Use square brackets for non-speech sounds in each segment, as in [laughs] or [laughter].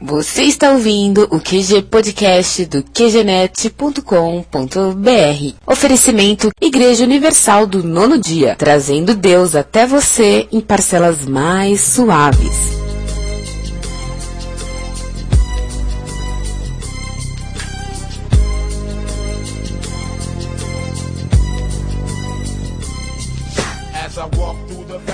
Você está ouvindo o QG Podcast do QGNet.com.br. Oferecimento Igreja Universal do Nono Dia, trazendo Deus até você em parcelas mais suaves.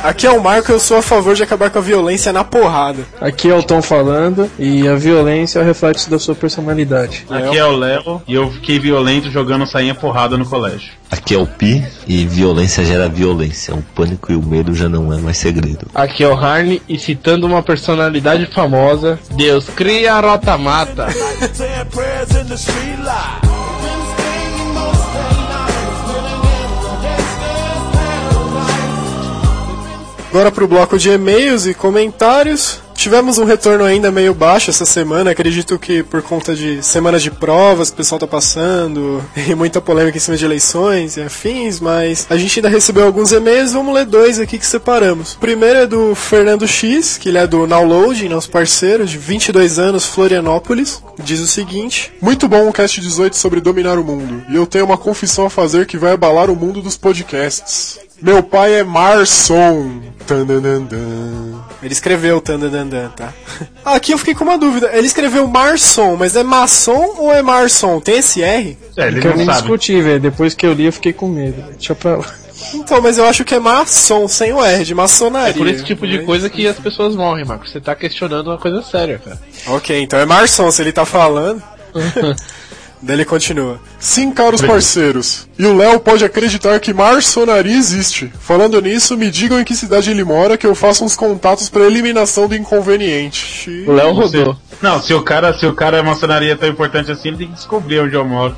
Aqui é o Marco, eu sou a favor de acabar com a violência na porrada. Aqui é o Tom falando e a violência é o reflexo da sua personalidade. Aqui é o Léo e eu fiquei violento jogando sainha porrada no colégio. Aqui é o Pi e violência gera violência. O pânico e o medo já não é mais segredo. Aqui é o Harney e citando uma personalidade famosa, Deus cria a rota mata. Agora pro bloco de e-mails e comentários. Tivemos um retorno ainda meio baixo essa semana, acredito que por conta de semanas de provas o pessoal tá passando [laughs] e muita polêmica em cima de eleições e afins, mas a gente ainda recebeu alguns e-mails, vamos ler dois aqui que separamos. O primeiro é do Fernando X, que ele é do Nowloading, nosso parceiro, de 22 anos, Florianópolis. Diz o seguinte: Muito bom o cast 18 sobre dominar o mundo, e eu tenho uma confissão a fazer que vai abalar o mundo dos podcasts. Meu pai é Marson. Tandandandan. Ele escreveu Tandandandan, tá? [laughs] Aqui eu fiquei com uma dúvida. Ele escreveu Marson, mas é maçom ou é Marson? Tem esse R? É, ele Que eu nem sabe. discuti, velho. Depois que eu li, eu fiquei com medo. Deixa pra lá. Então, mas eu acho que é maçom, sem o R, de maçonaria. É por esse tipo de coisa que as pessoas morrem, Marcos. Você tá questionando uma coisa séria, cara. Ok, então é Marson, se ele tá falando. [laughs] Daí ele continua. Sim, caros parceiros. E o Léo pode acreditar que marçonaria existe. Falando nisso, me digam em que cidade ele mora que eu faça uns contatos para eliminação do inconveniente. O Léo rodou. Não, se o cara, se o cara é maçonaria tão importante assim, ele tem que descobrir onde eu moro.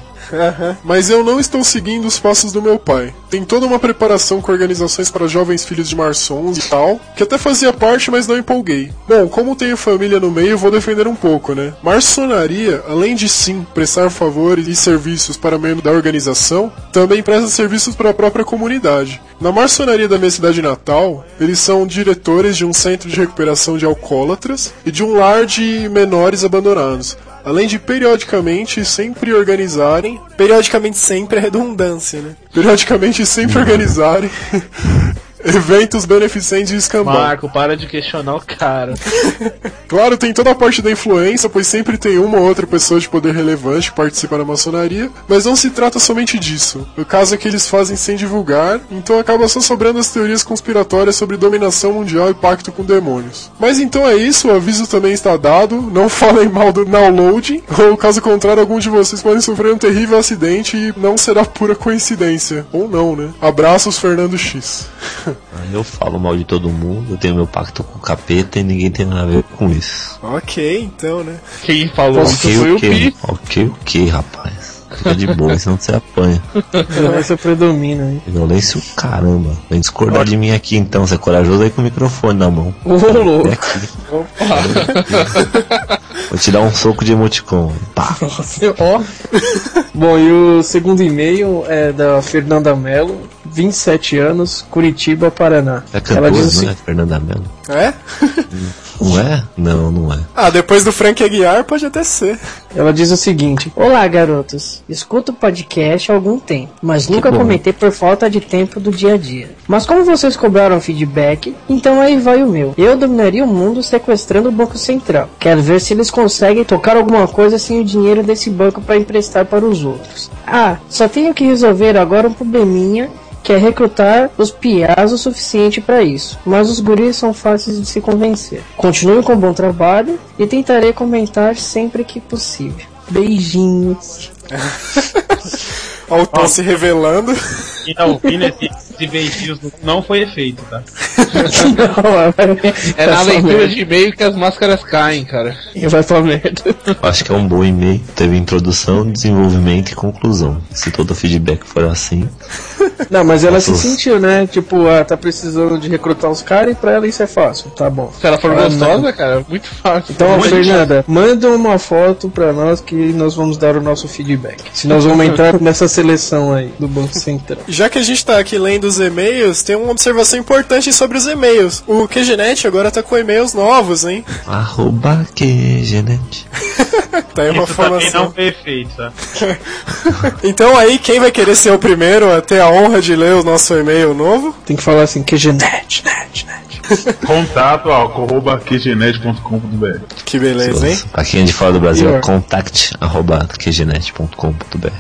Mas eu não estou seguindo os passos do meu pai. Tem toda uma preparação com organizações para jovens filhos de maçons e tal, que até fazia parte, mas não empolguei. Bom, como tenho família no meio, vou defender um pouco, né? Maçonaria, além de sim prestar favores e serviços para membros da organização, também presta serviços para a própria comunidade. Na maçonaria da minha cidade natal, eles são diretores de um centro de recuperação de alcoólatras e de um lar de menores abandonados além de periodicamente sempre organizarem, Periodicamente sempre é redundância, né? periodicamente sempre [laughs] organizarem [laughs] eventos beneficentes de escambau. Marco, para de questionar o cara. [laughs] Claro, tem toda a parte da influência, pois sempre tem uma ou outra pessoa de poder relevante que participa da maçonaria, mas não se trata somente disso. O caso é que eles fazem sem divulgar, então acaba só sobrando as teorias conspiratórias sobre dominação mundial e pacto com demônios. Mas então é isso, o aviso também está dado, não [laughs] falem mal do downloading, ou caso contrário, algum de vocês podem sofrer um terrível acidente e não será pura coincidência. Ou não, né? Abraços, Fernando X. [laughs] Eu falo mal de todo mundo, eu tenho meu pacto com o capeta e ninguém tem nada a ver com isso. Ok, então, né? Quem falou isso Ok, foi o ok, Pi. ok, ok, rapaz. Fica de boa, senão você apanha. Violência predomina, hein? Violência o caramba. Vem discordar de mim aqui então, você é corajoso aí com o microfone na mão. Ô, louco. É aqui. Vou te dar um soco de emoticon. Pá. Ó. Bom, e o segundo e-mail é da Fernanda Mello, 27 anos, Curitiba, Paraná. É Ela cantora, diz assim, não é? Fernanda Mello. É? [laughs] Não é? Não, não é. Ah, depois do Frank Aguiar pode até ser. ela diz o seguinte: Olá, garotos. Escuto o podcast há algum tempo, mas nunca bom. comentei por falta de tempo do dia a dia. Mas como vocês cobraram feedback, então aí vai o meu. Eu dominaria o mundo sequestrando o Banco Central. Quero ver se eles conseguem tocar alguma coisa sem o dinheiro desse banco para emprestar para os outros. Ah, só tenho que resolver agora um probleminha que é recrutar os piás o suficiente para isso, mas os guris são fáceis de se convencer. Continue com o bom trabalho e tentarei comentar sempre que possível. Beijinhos. [laughs] Ó, o Tom se revelando. Quem tá esse beijinhos não foi efeito, tá? [laughs] É na leitura de e-mail que as máscaras caem, cara. E vai pra merda. Acho que é um bom e-mail. Teve introdução, desenvolvimento e conclusão. Se todo feedback for assim, Não, mas ela se sentiu, né? Tipo, ah, tá precisando de recrutar os caras e pra ela isso é fácil. Tá bom. Se ela for Ah, gostosa, não. cara, muito fácil. Então, Muito Fernanda, manda uma foto pra nós que nós vamos dar o nosso feedback. Se nós vamos entrar nessa seleção aí do Banco Central. Já que a gente tá aqui lendo os e-mails, tem uma observação importante sobre os e-mails. O QGNet agora tá com e-mails novos, hein? [laughs] Arroba QGNet. [laughs] Tá aí uma Isso formação. não efeito, tá? [laughs] Então aí, quem vai querer ser o primeiro a ter a honra de ler o nosso e-mail novo? Tem que falar assim, QGNet, net, net. Contato arroba qgenet.com.br. Que beleza, hein? Pra quem é de fora do Brasil, é Pior. contact arroba.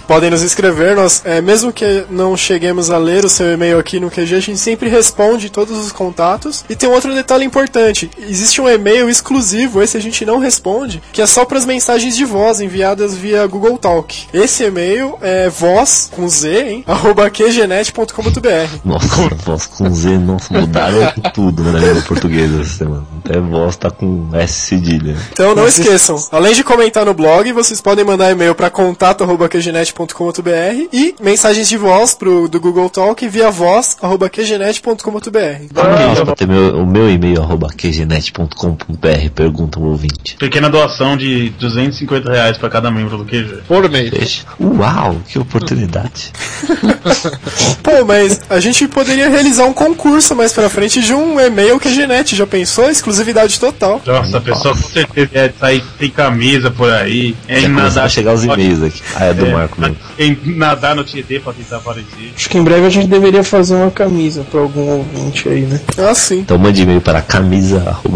Podem nos escrever, nós, é, mesmo que não cheguemos a ler o seu e-mail aqui no QG, a gente sempre responde todos os contatos. E tem um outro detalhe importante: existe um e-mail exclusivo, esse a gente não responde, que é só para as mensagens de voz enviadas via Google Talk. Esse e-mail é voz com Z, hein? [laughs] arroba qgenet.com.br. Nossa, voz com Z, nossa, mudaram tudo né, na língua portuguesa essa semana. Até voz tá com S cedilha. Então não esqueçam, além de comentar no blog, vocês podem mandar e-mail para contato@qgenet.com.br e mensagens de voz pro do Google Talk via voz@qgenet.com.br. Ter meu, o meu e-mail arroba QGNet.com.br, pergunta o ouvinte. Pequena doação de 250 reais pra cada membro do QG. Por mês. Deixa. Uau, que oportunidade. [laughs] Pô, mas a gente poderia realizar um concurso mais pra frente de um e-mail QGNet, já pensou? Exclusividade total. Nossa, a pessoa com certeza é sair, tem camisa por aí. É Já em começou a nadar. chegar os e-mails aqui. Ah, é do É, Marco mesmo. Em nadar no Tietê pra tentar aparecer. Acho que em breve a gente deveria fazer uma camisa pra algum ouvinte aí, né? Ah, sim. Então mande e-mail para camisa [laughs]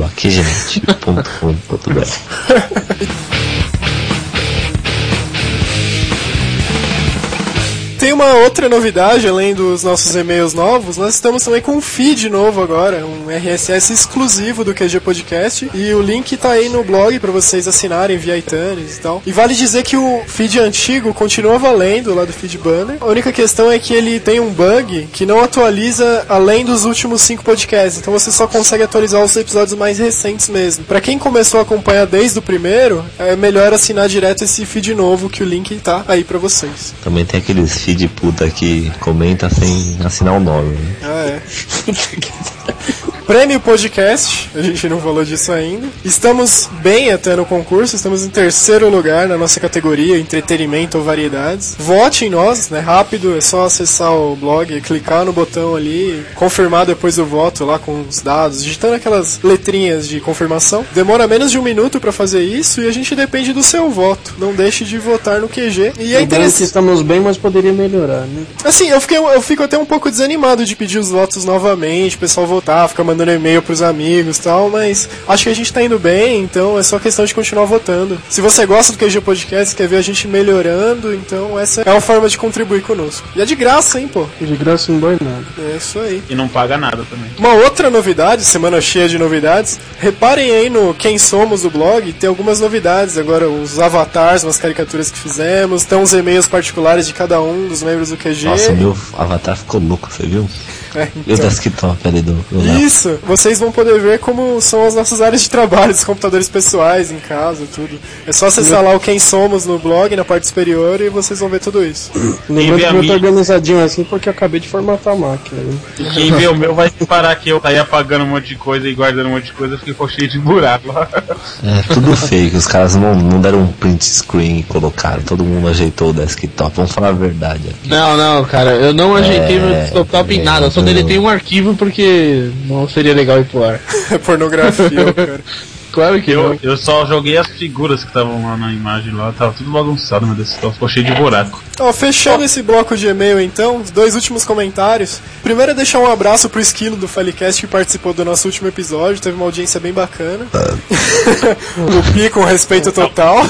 Tem uma outra novidade, além dos nossos e-mails novos, nós estamos também com um feed novo agora, um RSS exclusivo do QG Podcast, e o link tá aí no blog para vocês assinarem via iTunes e tal. E vale dizer que o feed antigo continua valendo lá do feed banner. A única questão é que ele tem um bug que não atualiza além dos últimos cinco podcasts, então você só consegue atualizar os episódios mais recentes mesmo. Para quem começou a acompanhar desde o primeiro, é melhor assinar direto esse feed novo que o link tá aí para vocês. Também tem aqueles feed puta que comenta sem assinar o nome. Né? Ah, é. [laughs] Prêmio Podcast, a gente não falou disso ainda. Estamos bem até no concurso, estamos em terceiro lugar na nossa categoria entretenimento ou variedades. Vote em nós, né? Rápido, é só acessar o blog, clicar no botão ali, confirmar depois o voto lá com os dados, digitando aquelas letrinhas de confirmação. Demora menos de um minuto para fazer isso e a gente depende do seu voto. Não deixe de votar no QG. E é interessante. estamos bem, mas poderia melhorar, né? Assim, eu, fiquei, eu fico até um pouco desanimado de pedir os votos novamente, o pessoal votar, ficar mandando e-mail pros amigos e tal, mas acho que a gente tá indo bem, então é só questão de continuar votando. Se você gosta do QG Podcast, quer ver a gente melhorando, então essa é uma forma de contribuir conosco. E é de graça, hein, pô? De graça não dói nada. É isso aí. E não paga nada também. Uma outra novidade, semana cheia de novidades. Reparem aí no Quem Somos do blog, tem algumas novidades. Agora, os avatars, umas caricaturas que fizemos, tem uns e-mails particulares de cada um dos membros do QG. Nossa, meu avatar ficou louco, você viu? É, E o então. desktop ali do? Isso, vocês vão poder ver como são as nossas áreas de trabalho, os computadores pessoais em casa, tudo. É só acessar lá o Quem Somos no blog, na parte superior, e vocês vão ver tudo isso. Lembrando que eu tô organizadinho assim porque eu acabei de formatar a máquina. Né? E quem vê o meu vai reparar que eu saí apagando um monte de coisa e guardando um monte de coisa, ficou cheio de buraco lá. É tudo fake, os caras não, não deram um print screen e colocaram, todo mundo ajeitou o desktop, vamos falar a verdade aqui. Não, não, cara, eu não ajeitei É, meu desktop em nada, só eu- deletei um arquivo porque não seria legal ir pro ar. [laughs] É pornografia, [laughs] cara. Claro que Eu, não. eu só joguei as figuras que estavam lá na imagem lá, tava tudo bagunçado meu desktop, ficou cheio de buraco. Ó, fechando esse bloco de e-mail então, os dois últimos comentários. Primeiro é deixar um abraço pro Esquilo do Filecast que participou do nosso último episódio, teve uma audiência bem bacana. [laughs] o Pi com respeito total.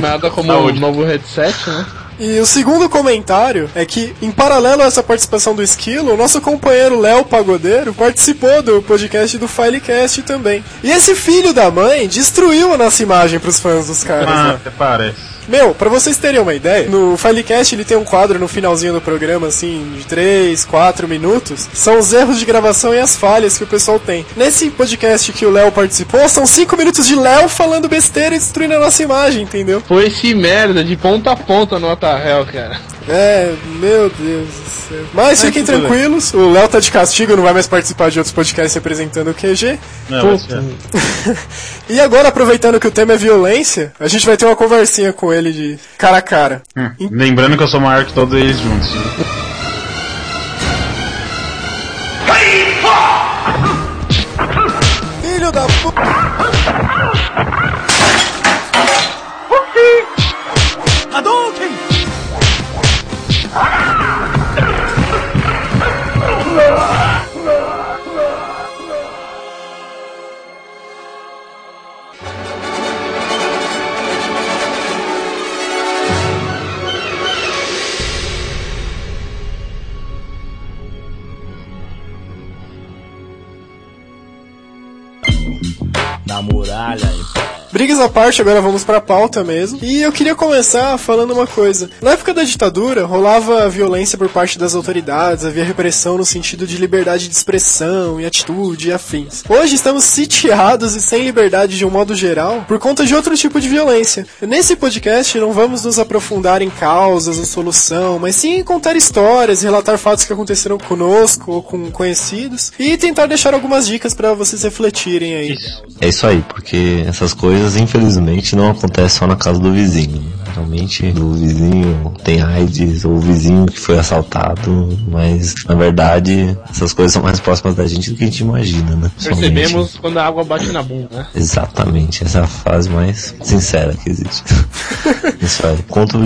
Nada como Saúde. um novo headset, né? E o segundo comentário é que, em paralelo a essa participação do Esquilo, o nosso companheiro Léo Pagodeiro participou do podcast do Filecast também. E esse filho da mãe destruiu a nossa imagem pros fãs dos caras, Ah, né? até parece. Meu, pra vocês terem uma ideia, no Filecast ele tem um quadro no finalzinho do programa, assim, de 3, 4 minutos. São os erros de gravação e as falhas que o pessoal tem. Nesse podcast que o Léo participou, são 5 minutos de Léo falando besteira e destruindo a nossa imagem, entendeu? Foi esse merda de ponta a ponta no Otarrel, cara. É, meu Deus do céu. Mas fiquem tudo bem. tranquilos, o Léo tá de castigo, não vai mais participar de outros podcasts representando o QG. Não. [laughs] E agora, aproveitando que o tema é violência, a gente vai ter uma conversinha com ele de cara a cara. Hum, Lembrando que eu sou maior que todos eles juntos. Filho da puta! À parte, agora vamos pra pauta mesmo. E eu queria começar falando uma coisa. Na época da ditadura, rolava violência por parte das autoridades, havia repressão no sentido de liberdade de expressão e atitude e afins. Hoje estamos sitiados e sem liberdade de um modo geral por conta de outro tipo de violência. Nesse podcast não vamos nos aprofundar em causas ou solução, mas sim contar histórias, relatar fatos que aconteceram conosco ou com conhecidos e tentar deixar algumas dicas para vocês refletirem aí. É isso aí, porque essas coisas infelizmente não acontecem só na casa do vizinho. Geralmente o vizinho tem AIDS ou o vizinho que foi assaltado, mas na verdade essas coisas são mais próximas da gente do que a gente imagina, né? Somente- Percebemos quando a água bate na bunda, né? Exatamente, essa é a fase mais sincera que existe. [laughs] Isso aí. Conto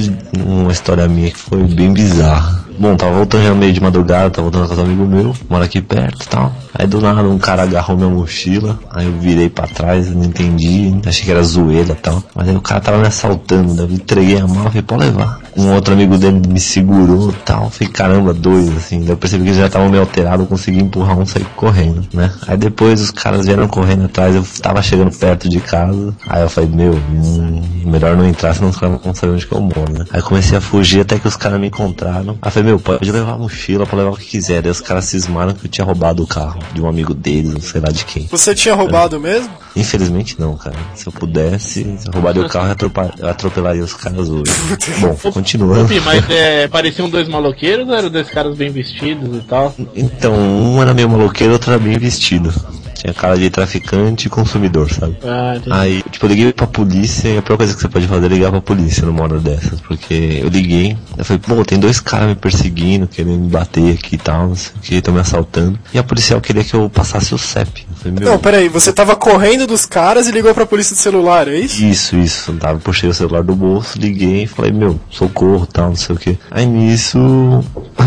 uma história minha que foi bem bizarra. Bom, tava voltando já meio de madrugada, tava voltando com os amigos meus, mora aqui perto e tal. Aí do nada um cara agarrou minha mochila, aí eu virei pra trás, não entendi, achei que era zoeira e tal. Mas aí o cara tava me assaltando, daí eu entreguei a mão, falei, pode levar. Um outro amigo dele me segurou e tal, falei, caramba, dois, assim. Daí eu percebi que eles já estavam meio alterados, eu consegui empurrar um e sair correndo, né? Aí depois os caras vieram correndo atrás, eu tava chegando perto de casa, aí eu falei, meu, hum, melhor não entrar, senão os caras vão saber onde que eu moro, né? Aí comecei a fugir até que os caras me encontraram. Aí eu falei, meu, pode levar a mochila, pode levar o que quiser. Aí os caras cismaram que eu tinha roubado o carro de um amigo deles, não sei lá de quem. Você tinha roubado mesmo? Infelizmente não, cara. Se eu pudesse, eu roubaria o carro e eu atropelaria os caras hoje. Bom, continuando. Mas é, pareciam dois maloqueiros ou eram dois caras bem vestidos e tal? Então, um era meio maloqueiro, outro era bem vestido. Tinha cara de traficante e consumidor, sabe? Ah. Aí, tipo, eu liguei pra polícia e a pior coisa que você pode fazer é ligar pra polícia numa hora dessas. Porque eu liguei, eu falei, pô, tem dois caras me perseguindo, querendo me bater aqui e tal, não sei o que, estão me assaltando. E a policial queria que eu passasse o CEP. Falei, Não, peraí, você tava correndo dos caras e ligou pra polícia de celular, é isso? Isso, isso. Tava, puxei o celular do bolso, liguei e falei, meu, socorro, tal, não sei o que. Aí nisso,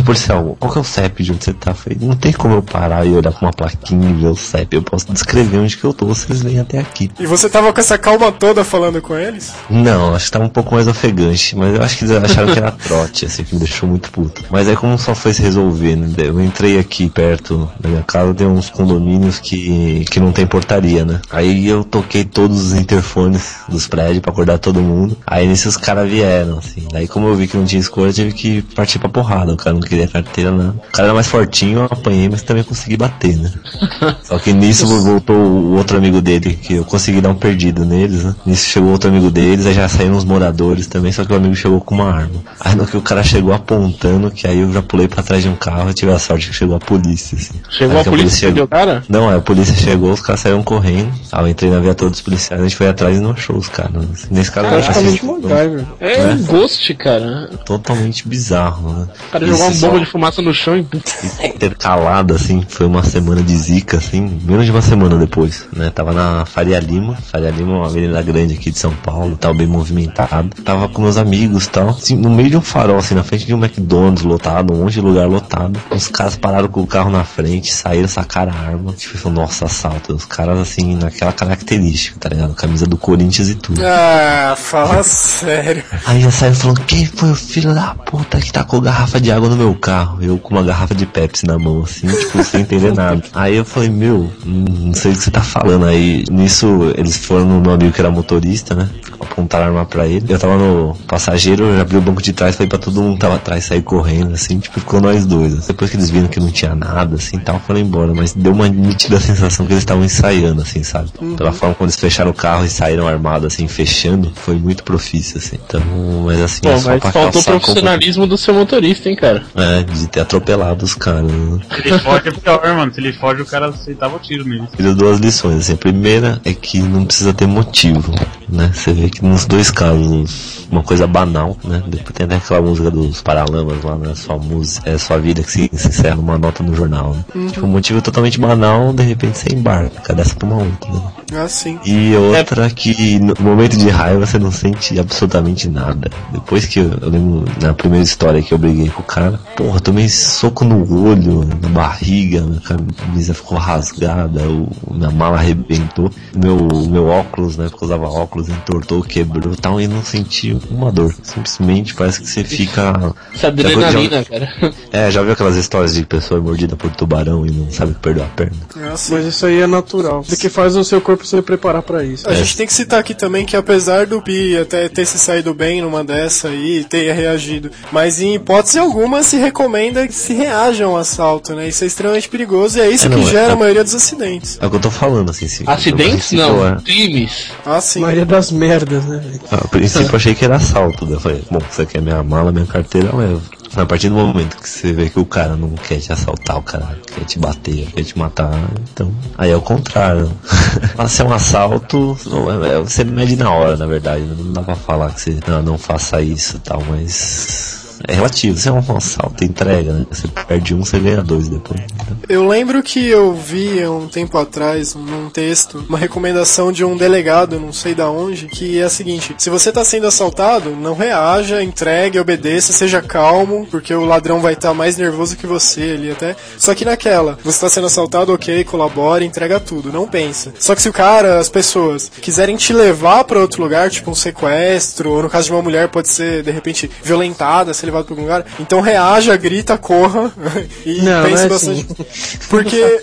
policial, qual que é o CEP de onde você tá? Eu falei, não tem como eu parar e olhar pra uma plaquinha e ver o CEP. Eu posso descrever onde que eu tô, vocês vêm até aqui. E você tava com essa calma toda falando com eles? Não, acho que tava um pouco mais ofegante, mas eu acho que eles acharam que era [laughs] trote, assim, que me deixou muito puto. Mas aí como só foi se resolver, né? Eu entrei aqui perto da minha casa, tem uns condomínios que, que não tem portaria, né? Aí eu toquei todos os interfones dos prédios pra acordar todo mundo. Aí nesses caras vieram, assim. Daí como eu vi que não tinha escolha, eu tive que partir pra porrada. O cara não queria carteira, não. O cara era mais fortinho, eu apanhei, mas também consegui bater, né? [laughs] Só que nisso voltou o outro amigo dele, que eu consegui dar um perdido neles, né? Nisso chegou outro amigo deles, aí já saíram os moradores também, só que o amigo chegou com uma arma. Aí no que o cara chegou apontando, que aí eu já pulei pra trás de um carro e tive a sorte que chegou a polícia, assim. Chegou Aí a polícia e chegou- prendeu o cara? Não, aí a polícia chegou, os caras saíram correndo. Aí eu entrei na viatura dos policiais, a gente foi atrás e não achou os caras. né? Nesse caso, eu achei Praticamente MacGyver. É um ghost, cara. totalmente bizarro, né? O cara jogou uma só- bomba de fumaça no chão e. [laughs] intercalado, assim, foi uma semana de zica, assim, menos de uma semana depois, né? Tava na Faria Lima, Faria Lima é uma avenida grande aqui de São Paulo, tal, bem movimentado. Tava com meus amigos tal, assim, no meio de um farol, assim, na frente de um McDonald's lotado, um monte de lugar lotado. Os caras pararam com o carro na frente, saíram, sacaram a arma. Tipo, nossa, assalto. Os caras, assim, naquela característica, tá ligado? Camisa do Corinthians e tudo. Ah, fala sério. Aí já saiu falando, quem foi o filho da puta que tacou garrafa de água no meu carro? Eu com uma garrafa de Pepsi na mão, assim, tipo, sem entender nada. Aí eu falei, meu, não sei o que você tá falando. Aí nisso eles foram no meu amigo que era motorista, né? Apontaram a arma pra ele. Eu tava no passageiro, eu já abri o banco de trás, falei pra todo mundo que tava atrás sair correndo, assim, tipo, ficou nós dois. Depois que eles viram que não tinha nada, assim, tal, foram embora. Mas deu uma nítida sensação que eles estavam ensaiando, assim, sabe? Uhum. Pela forma como eles fecharam o carro e saíram armados, assim, fechando, foi muito profício, assim. Então, mas assim, Pô, é só mas pra faltou calçar profissionalismo do seu motorista, hein, cara. É, de ter atropelado os caras. Né? Se ele foge é pior, mano. Se ele foge, o cara aceitava o tiro nele. Tira duas lições, assim. A primeira é que não precisa ter motivo, né? Você vê que nos dois casos, uma coisa banal, né? Depois tem até aquela música dos Paralamas lá, né? Sua música, é sua vida que se, se encerra numa nota no jornal, né? Tipo, um motivo totalmente banal, de repente você embarca dessa pra uma outra, né? Ah, sim. E outra que no momento de raiva você não sente absolutamente nada. Depois que eu, eu lembro na primeira história que eu briguei com o cara, porra, tomei soco no olho, na barriga, minha camisa ficou rasgada, o, minha mala arrebentou, meu, meu óculos, né, porque eu usava óculos, entortou, quebrou e tal, e não senti uma dor. Simplesmente parece que você fica. Essa adrenalina, cara. [laughs] É, já viu aquelas histórias de pessoa mordida por tubarão e não sabe que perdeu a perna? Mas isso aí é natural. O que faz o seu corpo se preparar pra isso. A gente tem que citar aqui também que apesar do Pi até ter se saído bem numa dessa aí, e ter reagido, mas em hipótese alguma se recomenda que se reaja a um assalto, né? Isso é extremamente perigoso e é isso É, que não, é- gera é- a maioria dos acidentes. É o que eu tô falando, assim. Se, Acidentes não, é- crimes. Ah, sim. Maria das merdas, né? velho? A princípio eu achei que era assalto. Daí eu falei, bom, você quer minha mala, minha carteira, eu levo. A partir do momento que você vê que o cara não quer te assaltar, o cara quer te bater, quer te matar, então. Aí é o contrário. [laughs] Mas se é um assalto, é- é- você mede na hora, na verdade. Não dá pra falar que você não, não faça isso e tal, mas. É relativo, se é um assalto, entrega, né? Você perde um, você ganha dois depois. Eu lembro que eu vi há um tempo atrás, num texto, uma recomendação de um delegado, não sei da onde, que é a seguinte: se você tá sendo assaltado, não reaja, entregue, obedeça, seja calmo, porque o ladrão vai estar mais nervoso que você ali até. Só que naquela, você tá sendo assaltado, ok, colabora, entrega tudo, não pensa. Só que se o cara, as pessoas, quiserem te levar pra outro lugar, tipo um sequestro, ou no caso de uma mulher pode ser, de repente, violentada, ser levada pra algum lugar, então reaja, grita, corra [laughs] e Não, pense não é bastante. [laughs] assim. Porque.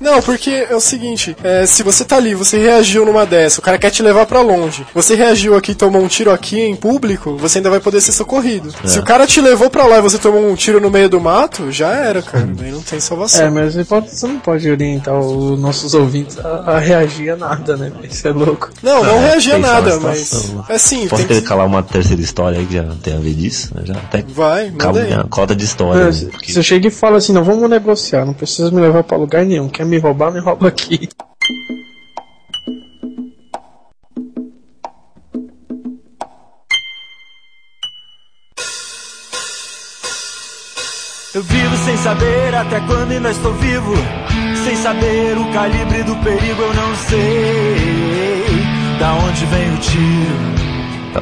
Não, porque é o seguinte: é, se você tá ali, você reagiu numa dessa, o cara quer te levar pra longe. Você reagiu aqui e tomou um tiro aqui em público, você ainda vai poder ser socorrido. Se o cara te levou pra lá e você tomou um tiro no meio do mato, já era, cara. Daí não tem É, salvação. mas você, pode- não pode orientar os nossos ouvintes a, a reagir a nada, né? Isso é louco. Não, não É, reagir a nada, mas. situação. É sim, Posso tem que. intercalar uma terceira história aí que já tem a ver disso? né? Já até Vai, manda acaba aí. cota de história. É, né? se- Porque- Você chega e fala assim, não, vamos negociar, não precisa me levar pra lugar nenhum. Quer me roubar, me rouba aqui. Eu vivo sem saber até quando ainda estou vivo. Sem saber o calibre do perigo, eu não sei da onde vem o tiro.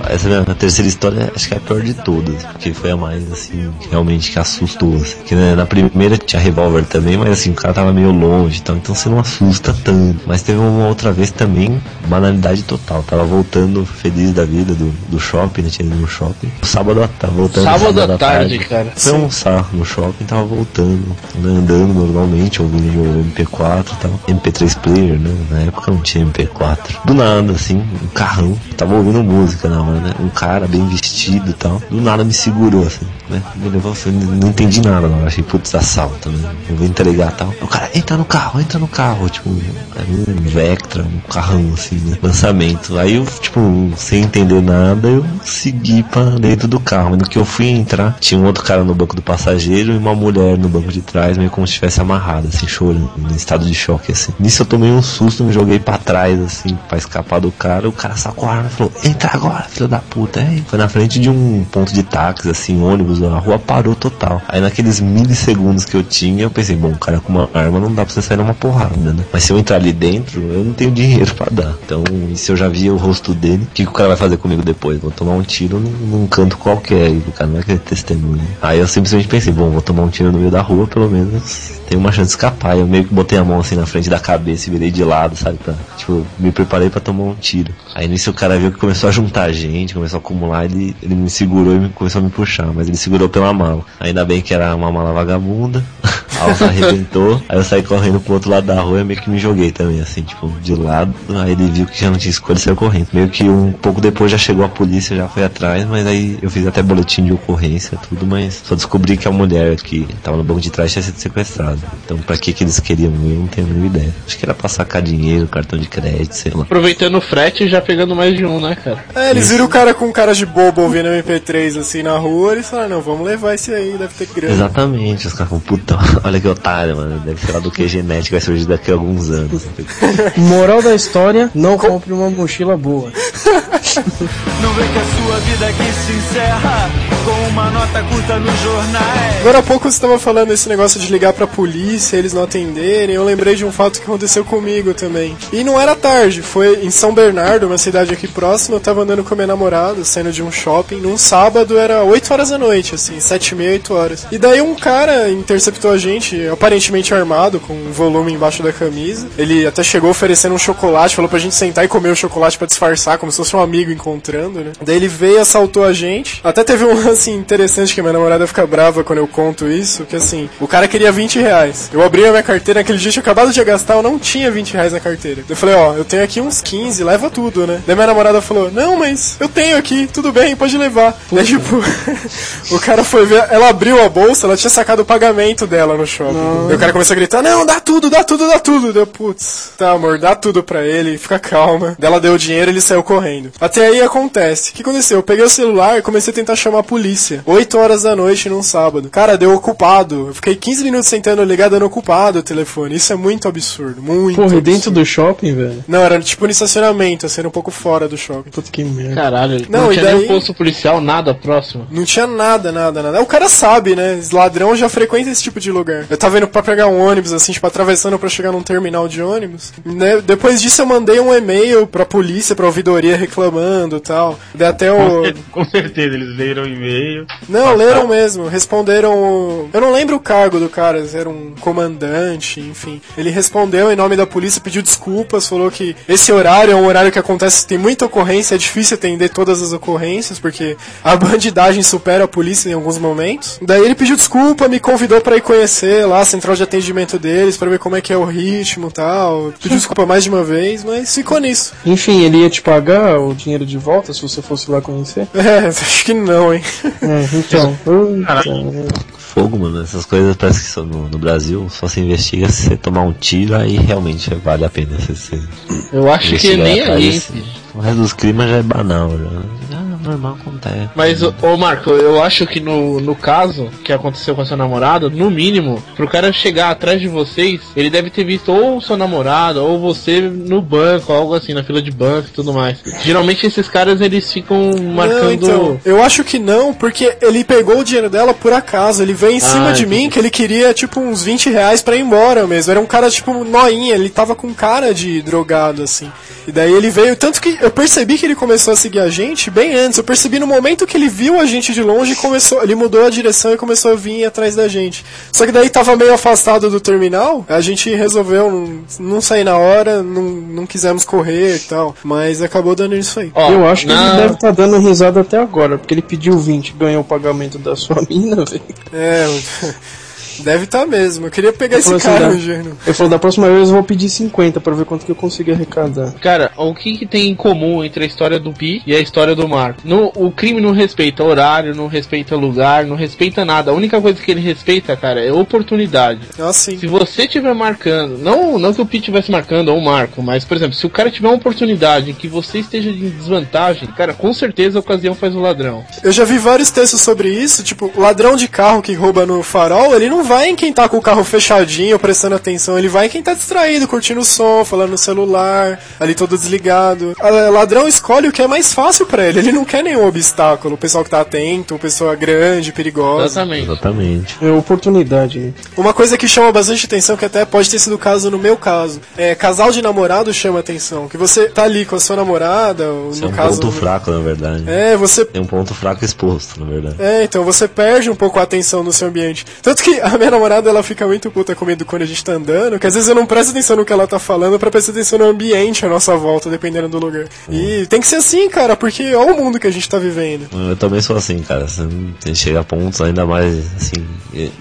Essa minha terceira história acho que é a pior de todas, porque foi a mais assim, realmente que assustou. Assim. Que né, na primeira tinha revólver também, mas assim, o cara tava meio longe e tal, então você não assusta tanto. Mas teve uma outra vez também, banalidade total. Tava voltando feliz da vida do, do shopping, né? Tinha ido no shopping. Sábado, tava voltando. Sábado à tarde, cara. Foi almoçar no shopping, tava voltando, né, andando normalmente, ouvindo o MP4 e tal. MP3 player, né? Na época não tinha MP4. Do nada, assim, um carrão. Tava ouvindo música na né? Um cara bem vestido e tal. Do nada me segurou, assim, né? Me levou, eu não entendi nada, não. Achei, putz, assalto, né? Eu vou entregar tal. O cara, entra no carro, entra no carro. Tipo, era um Vectra, um carrão, assim, né? Lançamento. Aí eu, tipo, sem entender nada, eu segui pra dentro do carro. No que eu fui entrar, tinha um outro cara no banco do passageiro e uma mulher no banco de trás, meio como se estivesse amarrada, assim, chorando, em estado de choque, assim. Nisso eu tomei um susto, me joguei pra trás, assim, pra escapar do cara. O cara sacou a arma e falou: Entra agora, filho da puta. Aí foi na frente de um ponto de táxi, assim, ônibus, a rua parou total. Aí naqueles milissegundos que eu tinha, eu pensei: Bom, cara com uma arma não dá pra você sair numa porrada, né? Mas se eu entrar ali dentro, eu não tenho [laughs] dinheiro pra dar. Então, se eu já vi o rosto dele, o que, que o cara vai fazer comigo depois? Vou tomar um tiro num, num canto qualquer, e o cara não vai querer testemunha. Aí eu simplesmente pensei: Bom, vou tomar um tiro no meio da rua, pelo menos tem uma chance de escapar. Eu meio que botei a mão assim na frente da cabeça e virei de lado, sabe? Pra, tipo, me preparei pra tomar um tiro. Aí nisso o cara viu que começou a juntar gente, começou a acumular, ele, ele me segurou e me, começou a me puxar, mas ele segurou pela mala. Ainda bem que era uma mala vagabunda, [laughs] a alça arrebentou, aí eu saí correndo pro outro lado da rua e meio que me joguei também, assim, tipo, de lado. Aí ele viu que já não tinha escolha e saiu correndo. Meio que um pouco depois já chegou a polícia, já foi atrás, mas aí eu fiz até boletim de ocorrência, tudo, mas só descobri que a mulher que tava no banco de trás tinha sido sequestrada. Então pra que, que eles queriam eu não tenho nenhuma ideia. Acho que era pra sacar dinheiro, cartão de crédito, sei lá. Aproveitando o frete e já pegando mais de um, né, cara? É, eles viram o cara com cara de bobo ouvindo MP3 assim na rua, eles falaram, não, vamos levar esse aí, deve ter grana. Exatamente, os caras falam, puta, [laughs] olha que otário, mano. Deve ser lá do que genético vai surgir daqui a alguns anos. [laughs] Moral da história, não compre uma mochila boa. [laughs] Não vê que a sua vida aqui se encerra com uma nota curta nos jornais. Agora há pouco você estava falando esse negócio de ligar pra polícia, eles não atenderem. Eu lembrei de um fato que aconteceu comigo também. E não era tarde, foi em São Bernardo, uma cidade aqui próxima. Eu tava andando com a minha namorada, saindo de um shopping. Num sábado era 8 horas da noite, assim, 7 e meia, 8 horas. E daí um cara interceptou a gente, aparentemente armado, com um volume embaixo da camisa. Ele até chegou oferecendo um chocolate, falou pra gente sentar e comer o chocolate pra disfarçar, como se fosse um amigo encontrando, né? Daí ele veio, assaltou a gente. Até teve um [laughs] lance interessante que minha namorada fica brava quando eu conto isso, que assim, o cara queria 20 reais. Eu abri a minha carteira, naquele dia tinha acabado de gastar, eu não tinha 20 reais na carteira. Eu falei, ó, eu tenho aqui uns 15, leva tudo, né? Daí minha namorada falou, não, mas eu tenho aqui, tudo bem, pode levar. Daí, tipo, [laughs] o cara foi ver, ela abriu a bolsa, ela tinha sacado o pagamento dela no shopping. Daí o cara começou a gritar, não, dá tudo, dá tudo, dá tudo. Deu, putz, tá, amor, dá tudo pra ele, fica calma. Daí ela deu o dinheiro ele saiu correndo. Até aí acontece. O que aconteceu? Eu peguei o celular e comecei a tentar chamar a polícia. 8 horas da noite num sábado. Cara, deu ocupado. Eu fiquei 15 minutos tentando ligar, dando ocupado o telefone. Isso é muito absurdo. Muito. Porra, e absurdo. dentro do shopping, velho? Não, era tipo no estacionamento, assim, era um pouco fora do shopping. Puta que merda. Caralho, Não, não, tinha nem daí- um posto policial, nada próximo. Não tinha nada, nada, nada. O cara sabe, né? Esse ladrão já frequenta esse tipo de lugar. Eu tava indo pra pegar um ônibus, assim, tipo, atravessando pra chegar num terminal de ônibus. Né? Depois disso eu mandei um e-mail pra polícia, pra ouvidoria reclamando e tal. Daí até o. [laughs] Com certeza, eles leram o e-mail. Não, leram mesmo. Responderam. o- Eu não lembro o cargo do cara, era um comandante, enfim. Ele respondeu em nome da polícia, pediu desculpas, falou que esse horário é um horário que acontece, tem muita ocorrência, é difícil atender todas as ocorrências, porque a bandidagem supera a polícia em alguns momentos. Daí ele pediu desculpa, me convidou pra ir conhecer lá a central de atendimento deles, pra ver como é que é o ritmo e tal. Pediu desculpa mais de uma vez, mas ficou nisso. Enfim, ele ia te pagar o dinheiro de volta se você fosse lá conhecer? [laughs] É, acho que não, hein. É, então. Puta, Fogo, mano, essas coisas parece que só no, no Brasil só se investiga se você tomar um tiro, aí realmente vale a pena você. Eu acho que nem aí. desse- O resto dos crimes já é banal, já. Ah, normal acontece. Mas, ô ô, Marco, eu acho que no, no caso que aconteceu com a sua namorada, no mínimo, pro cara chegar atrás de vocês, ele deve ter visto ou o seu namorado, ou você no banco, algo assim, na fila de banco e tudo mais. Geralmente esses caras, eles ficam marcando... Não, então, eu acho que não, porque ele pegou o dinheiro dela por acaso. Ele veio em cima de mim que ele queria, tipo, uns 20 reais pra ir embora mesmo. Era um cara, tipo, noinha. Ele tava com cara de drogado, assim. E daí ele veio. Tanto que eu percebi que ele começou a seguir a gente bem antes. Eu percebi no momento que ele viu a gente de longe e começou. Ele mudou a direção e começou a vir atrás da gente. Só que daí tava meio afastado do terminal. A gente resolveu não, não sair na hora, não, não quisemos correr e tal. Mas acabou dando isso aí. Ó, Eu acho que na- ele deve estar dando risada até agora, porque ele pediu 20 e ganhou o pagamento da sua [laughs] mina, velho. É, deve estar mesmo. Eu queria pegar esse falou assim, cara, Eugênio. Ele falou, da próxima vez eu vou pedir 50 pra ver quanto que eu consigo arrecadar. Cara, o que, que tem em comum entre a história do Pi e a história do Marco? No, o crime não respeita horário, não respeita lugar, não respeita nada. A única coisa que ele respeita, cara, é oportunidade. Assim. Se você estiver marcando, não, não que o Pi estivesse marcando ou o Marco, mas, por exemplo, se o cara tiver uma oportunidade em que você esteja em desvantagem, cara, com certeza a ocasião faz o ladrão. Eu já vi vários textos sobre isso, tipo, ladrão de carro que rouba no farol, ele não vai em quem tá com o carro fechadinho, prestando atenção, ele vai em quem tá distraído, curtindo o som, falando no celular, ali todo desligado. A- ladrão escolhe o que é mais fácil pra ele, ele não quer nenhum obstáculo, o pessoal que tá atento, pessoa grande, perigosa. Exatamente. Exatamente. É oportunidade? Uma coisa que chama bastante atenção, que até pode ter sido o caso no meu caso, é casal de namorado chama atenção, que você tá ali com a sua namorada, ou Isso no é um caso... ponto fraco, na verdade. É, você Tem um ponto fraco exposto, na verdade. É, então você perde um pouco a atenção no seu ambiente. Tanto que a [laughs] minha namorada ela fica muito puta comigo quando a gente tá andando, que às vezes eu não presto atenção no que ela tá falando pra prestar atenção no ambiente à nossa volta, dependendo do lugar. E tem que ser assim, cara, porque olha o mundo que a gente tá vivendo. Eu também sou assim, cara. Você chega a pontos ainda mais assim.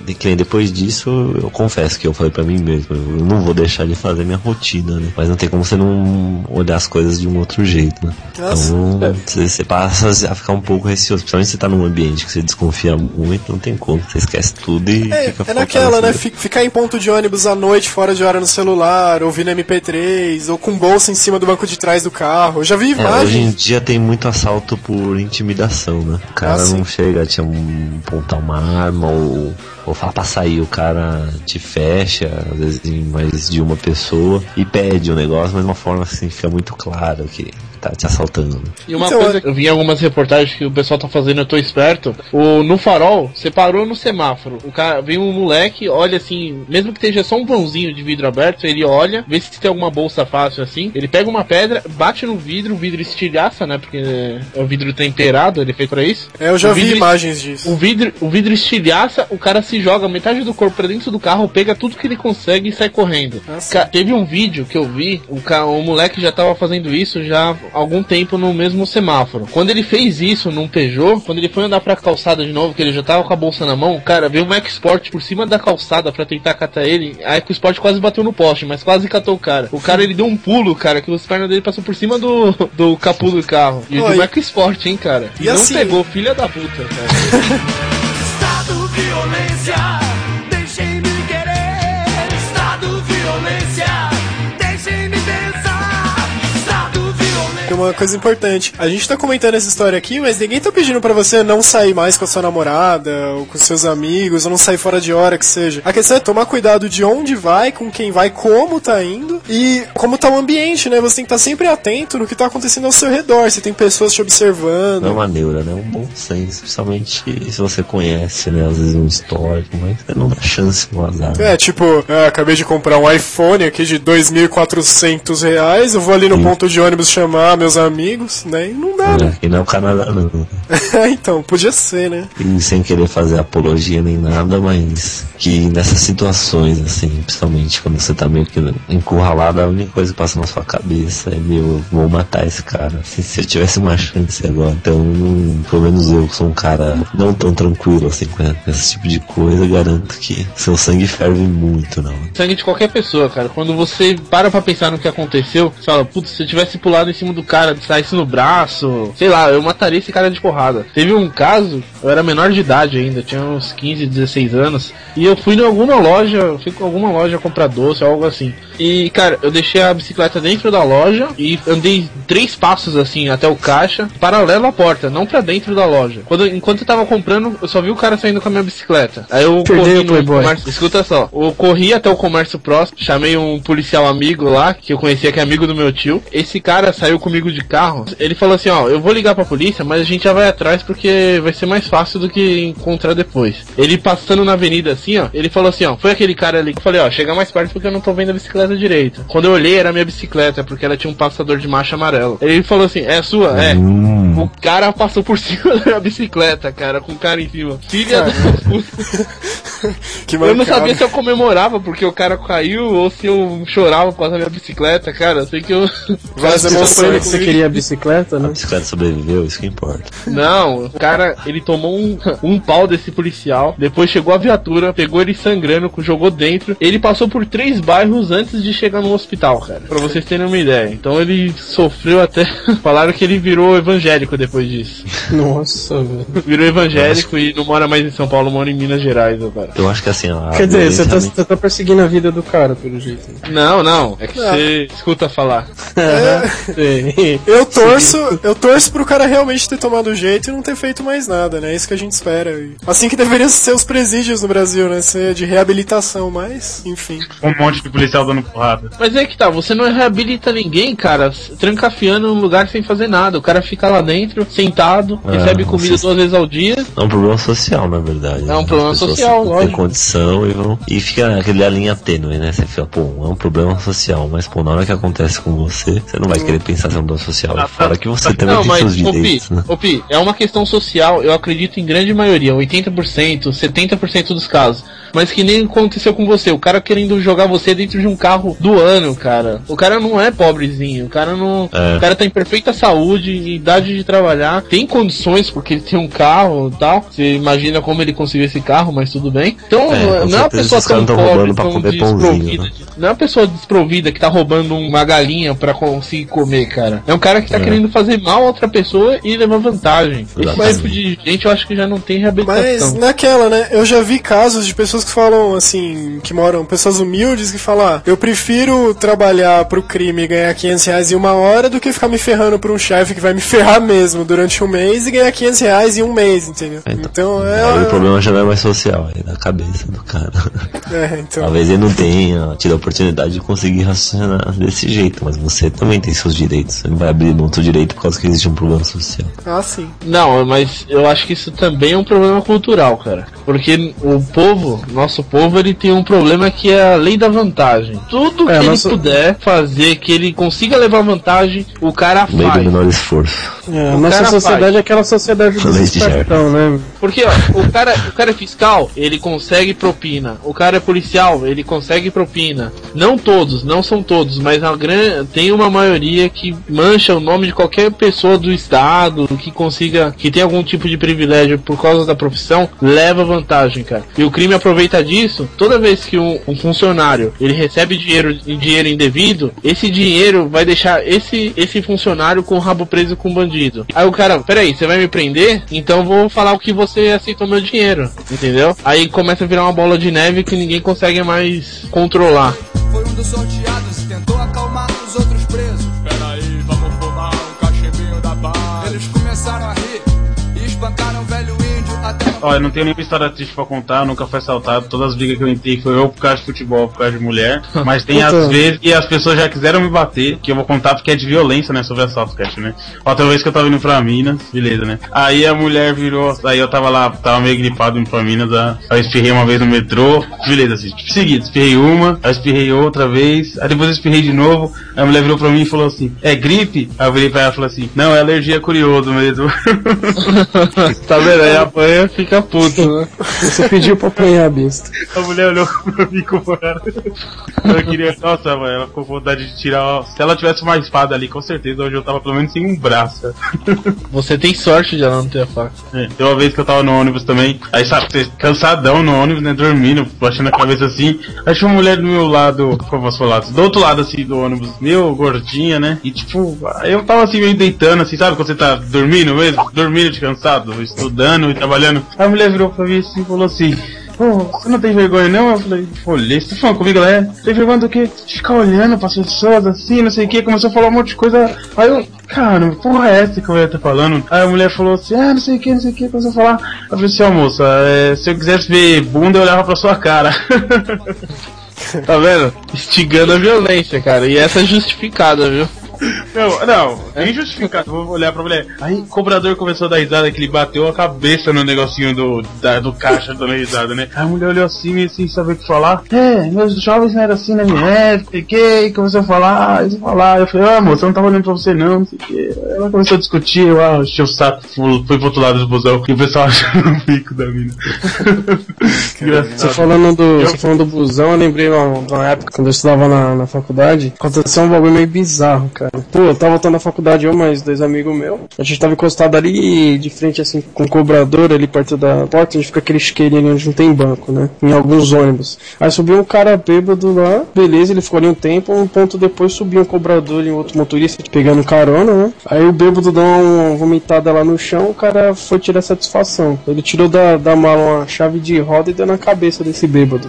De depois disso, eu confesso que eu falei pra mim mesmo, eu não vou deixar de fazer minha rotina, né? Mas não tem como você não olhar as coisas de um outro jeito, né? Nossa. Então, você, você passa a ficar um pouco receoso, principalmente se você tá num ambiente que você desconfia muito, não tem como. Você esquece tudo e É, fica É naquela, né? Ficar em ponto de ônibus à noite, fora de hora no celular, ouvindo MP3, ou com bolsa em cima do banco de trás do carro. Eu já vi imagens. É, hoje em dia tem muito assalto por intimidação, né? O cara ah, não chega a te apontar uma arma ou ou fala pra sair, o cara te fecha, às vezes em mais de uma pessoa, e pede o um negócio, mas de uma forma assim, fica muito claro que tá te assaltando. E uma então, coisa, eu vi em algumas reportagens que o pessoal tá fazendo, eu tô esperto, o, no farol, você parou no semáforo, o cara, vem um moleque, olha assim, mesmo que esteja só um vãozinho de vidro aberto, ele olha, vê se tem alguma bolsa fácil assim, ele pega uma pedra, bate no vidro, o vidro estilhaça, né, porque é o vidro temperado, ele é feito pra isso. É, eu já vi imagens disso. O vidro, o vidro estilhaça, o cara se joga metade do corpo pra dentro do carro, pega tudo que ele consegue e sai correndo. Ca teve um vídeo que eu vi, o, o moleque já tava fazendo isso já algum tempo no mesmo semáforo. Quando ele fez isso num Peugeot, quando ele foi andar pra calçada de novo, que ele já tava com a bolsa na mão, cara, veio um Export por cima da calçada para tentar catar ele. A EcoSport quase bateu no poste, mas quase catou o cara. O cara ele deu um pulo, cara, que os pernas dele passou por cima do, do capô do carro. E Oi. de um EcoSport, hein, cara. E, e não assim... pegou, filha da puta, cara. [laughs] Yeah. Uma coisa importante. A gente tá comentando essa história aqui, mas ninguém tá pedindo para você não sair mais com a sua namorada, ou com seus amigos, ou não sair fora de hora que seja. A questão é tomar cuidado de onde vai, com quem vai, como tá indo e como tá o ambiente, né? Você tem que estar tá sempre atento no que tá acontecendo ao seu redor. Se tem pessoas te observando. Não é uma neura, né? É um bom senso, principalmente se você conhece, né? Às vezes um histórico, mas não dá chance no azar. É, tipo, ah, acabei de comprar um iPhone aqui de 2.400 reais, eu vou ali no Sim. ponto de ônibus chamar meus amigos, né? E não dá, é, né? E não é o Canadá, não. [laughs] então, podia ser, né? E sem querer fazer apologia nem nada, mas que nessas situações, assim, principalmente quando você tá meio que encurralado, a única coisa que passa na sua cabeça é, meu, vou matar esse cara. Assim, se eu tivesse uma chance agora. Então, pelo menos eu, que sou um cara não tão tranquilo, assim, com esse tipo de coisa, garanto que seu sangue ferve muito, não. Sangue de qualquer pessoa, cara. Quando você para pra pensar no que aconteceu, você fala, putz, se eu tivesse pulado em cima do cara, saísse no braço, sei lá, eu mataria esse cara de porrada. Teve um caso, eu era menor de idade ainda, tinha uns 15, 16 anos, e eu fui em alguma loja, fui com alguma loja comprar doce, algo assim. E, cara, eu deixei a bicicleta dentro da loja e andei três passos assim até o caixa, paralelo à porta, não para dentro da loja. Quando, enquanto eu tava comprando, eu só vi o cara saindo com a minha bicicleta. Aí eu Perdeu corri no comércio. Escuta só, eu corri até o comércio próximo, chamei um policial amigo lá, que eu conhecia que é amigo do meu tio. Esse cara saiu comigo comigo de carro, ele falou assim, ó, eu vou ligar pra polícia, mas a gente já vai atrás porque vai ser mais fácil do que encontrar depois. Ele passando na avenida assim, ó, ele falou assim, ó, foi aquele cara ali que eu falei, ó, chega mais perto porque eu não tô vendo a bicicleta direito. Quando eu olhei, era minha bicicleta, porque ela tinha um passador de marcha amarelo. Ele falou assim, é sua? É. Hum. O cara passou por [laughs] cima da minha bicicleta, cara, com o cara em cima. Filha da puta. [laughs] que eu não sabia se eu comemorava porque o cara caiu ou se eu chorava por causa da minha bicicleta, cara. Eu sei que eu. Várias [laughs] emoções você queria a bicicleta, né? A bicicleta sobreviveu, isso que importa. Não, o cara, ele tomou um, um pau desse policial, depois chegou a viatura, pegou ele sangrando, jogou dentro. Ele passou por três bairros antes de chegar no hospital, cara. Pra vocês terem uma ideia. Então ele sofreu até. [laughs] Falaram que ele virou evangélico depois disso. Nossa, velho. Virou evangélico Nossa. e não mora mais em São Paulo, mora em Minas Gerais, cara. Eu acho que assim, ó. Quer dizer, você tá, você tá, perseguindo a vida do cara, pelo jeito. Não, não. É que você escuta falar. [laughs] É. [laughs] Eu torço, eu torço pro cara realmente ter tomado o jeito e não ter feito mais nada, né? É isso que a gente espera. Assim que deveriam [laughs] ser os presídios no Brasil, né? Ser de reabilitação, mas, enfim. Um monte de policial dando porrada. Mas é que tá, você não reabilita ninguém, cara, trancafiando num lugar sem fazer nada. O cara fica lá dentro, sentado, é, recebe comida duas vezes ao dia. É um problema social, na verdade. É um problema social, lógico. Tem condição e, vão, e fica aquele linha tênue, né? Você fica, pô, é um problema social, mas, pô, na hora que acontece com você, você não vai querer pensar ser problema social. Ah, fora que você também não, tem mas, seus direitos, Pi, né? Pi, é uma questão social, eu acredito em grande maioria, 80%, 70% dos casos mas que nem aconteceu com você. O cara querendo jogar você dentro de um carro do ano, cara. O cara não é pobrezinho, o cara não. É. O cara tá em perfeita saúde, idade de trabalhar, tem condições porque ele tem um carro e tal. Você imagina como ele conseguiu esse carro, mas tudo bem. Então, é, não é uma pessoa tão pobre, tão desprovida. Né? Não é uma pessoa desprovida que tá roubando uma galinha pra conseguir comer, cara. É um cara que tá É. querendo fazer mal a outra pessoa e levar vantagem. Esse tipo de gente eu acho que já não tem Mas reabilitação. naquela, né? Eu já vi casos de pessoas que falam assim, que moram, pessoas humildes que falam, ah, eu prefiro trabalhar pro crime e ganhar 500 reais em uma hora do que ficar me ferrando por um chefe que vai me [laughs] ferrar mesmo durante um mês e ganhar 500 reais em um mês, entendeu? Então Aí o é. problema já não é mais social, é da cabeça do cara. [laughs] É, então. Talvez ele não tenha tido oportunidade de conseguir raciocinar desse jeito, mas você também tem seus direitos. Você não vai abrir mão do seu direito por causa que existe um problema social. Ah, sim. Não, mas eu acho que isso também é um problema cultural, cara. Porque o povo, nosso povo, ele tem um problema que é a lei da vantagem. Tudo É, que nosso- ele puder fazer que ele consiga levar vantagem, o cara Lei do faz. menor esforço. É, a nossa sociedade faz. é aquela sociedade do espertão, né? Porque ó, o cara, o cara é fiscal, ele consegue propina. O cara é policial, ele consegue propina. Não todos, não são todos, mas a gran... tem uma maioria que mancha o nome de qualquer pessoa do estado que consiga, que tem algum tipo de privilégio por causa da profissão, leva vantagem, cara. E o crime aproveita disso. Toda vez que um, um funcionário ele recebe dinheiro, dinheiro indevido, esse dinheiro vai deixar esse esse funcionário com o rabo preso com bandido. Aí o cara, peraí, você vai me prender? Então vou falar o que você aceitou meu dinheiro, entendeu? Aí começa a virar uma bola de neve que ninguém consegue mais controlar. Sorteados e tentou acalmar Olha, não tenho nenhuma história triste pra contar, nunca foi assaltado. Todas as brigas que eu entrei foi ou por causa de futebol, por causa de mulher. [laughs] Mas tem às vezes que as pessoas já quiseram me bater, que eu vou contar porque é de violência, né? Sobre assalto, Cash, né? Outra vez que eu tava indo pra Minas, beleza, né? Aí a mulher virou, aí eu tava lá, tava meio gripado indo pra Minas, ah, aí eu espirrei uma vez no metrô, beleza, assim, tipo, seguido, espirrei uma, aí eu espirrei outra vez, aí depois eu espirrei de novo, aí a mulher virou pra mim e falou assim, é gripe? Aí eu virei pra ela e falei assim, não, é alergia curioso mesmo. [laughs] [laughs] tá vendo? Aí apanha fica puto, né? Você pediu pra apanhar a besta. A mulher olhou pra mim com cara. Eu queria. Nossa, mano, ela ficou com vontade de tirar. ó, Se ela tivesse uma espada ali, com certeza hoje eu tava pelo menos sem um braço. Você tem sorte de ela não ter a faca. É, Tem uma vez que eu tava no ônibus também, aí sabe, você cansadão no ônibus, né, dormindo, baixando a cabeça assim. Aí tinha uma mulher do meu lado, como posso falar, do outro lado assim do ônibus, meio gordinha, né? E tipo, eu tava assim meio deitando, assim, sabe quando você tá dormindo mesmo? Dormindo de cansado, estudando e trabalhando. A mulher virou pra mim assim e falou assim. Pô, você não tem vergonha não? Eu falei, olhei, você tá falando comigo? Ela é, tem vergonha do quê? Ficar olhando pras pessoas assim, não sei o que, começou a falar um monte de coisa. Aí eu, cara, porra é essa que eu ia estar falando? Aí a mulher falou assim, ah, não sei o que, não sei o que, começou a falar. Eu falei assim, moça, é, se eu quisesse ver bunda, eu olhava pra sua cara. [laughs] Tá vendo? Instigando a violência, cara. E essa é justificada, viu? Não, não, é injustificado. Vou olhar pra mulher. Aí o cobrador começou a dar risada que ele bateu a cabeça no negocinho do, da- do caixa dando risada, né? Aí a mulher olhou assim, meio sem saber o que falar. É, meus jovens não eram assim na minha época, sei que, e começou a falar, e falar. Eu falei, ah, moça, eu não tava olhando pra você não, não sei o que. Ela começou a discutir, eu ah, o saco, fui fui pro outro lado do busão, e o pessoal [laughs] achando o bico da mina. [laughs] Você Engraçado. falando do, você falando do busão, eu lembrei uma, de uma época quando eu estudava na, na faculdade, aconteceu um bagulho meio bizarro, cara. Pô, eu tava voltando na faculdade, eu mais dois amigos meus. A gente tava encostado ali de frente, assim, com o cobrador ali perto da porta, onde fica aquele chiqueirinho onde não tem banco, né? Em alguns ônibus. Aí subiu um cara bêbado lá, beleza, ele ficou ali um tempo, um ponto depois subiu um cobrador e um outro motorista pegando carona, né? Aí o bêbado deu uma vomitada lá no chão, o cara foi tirar satisfação. Ele tirou da, da mala uma chave de roda e deu na cabeça desse bêbado.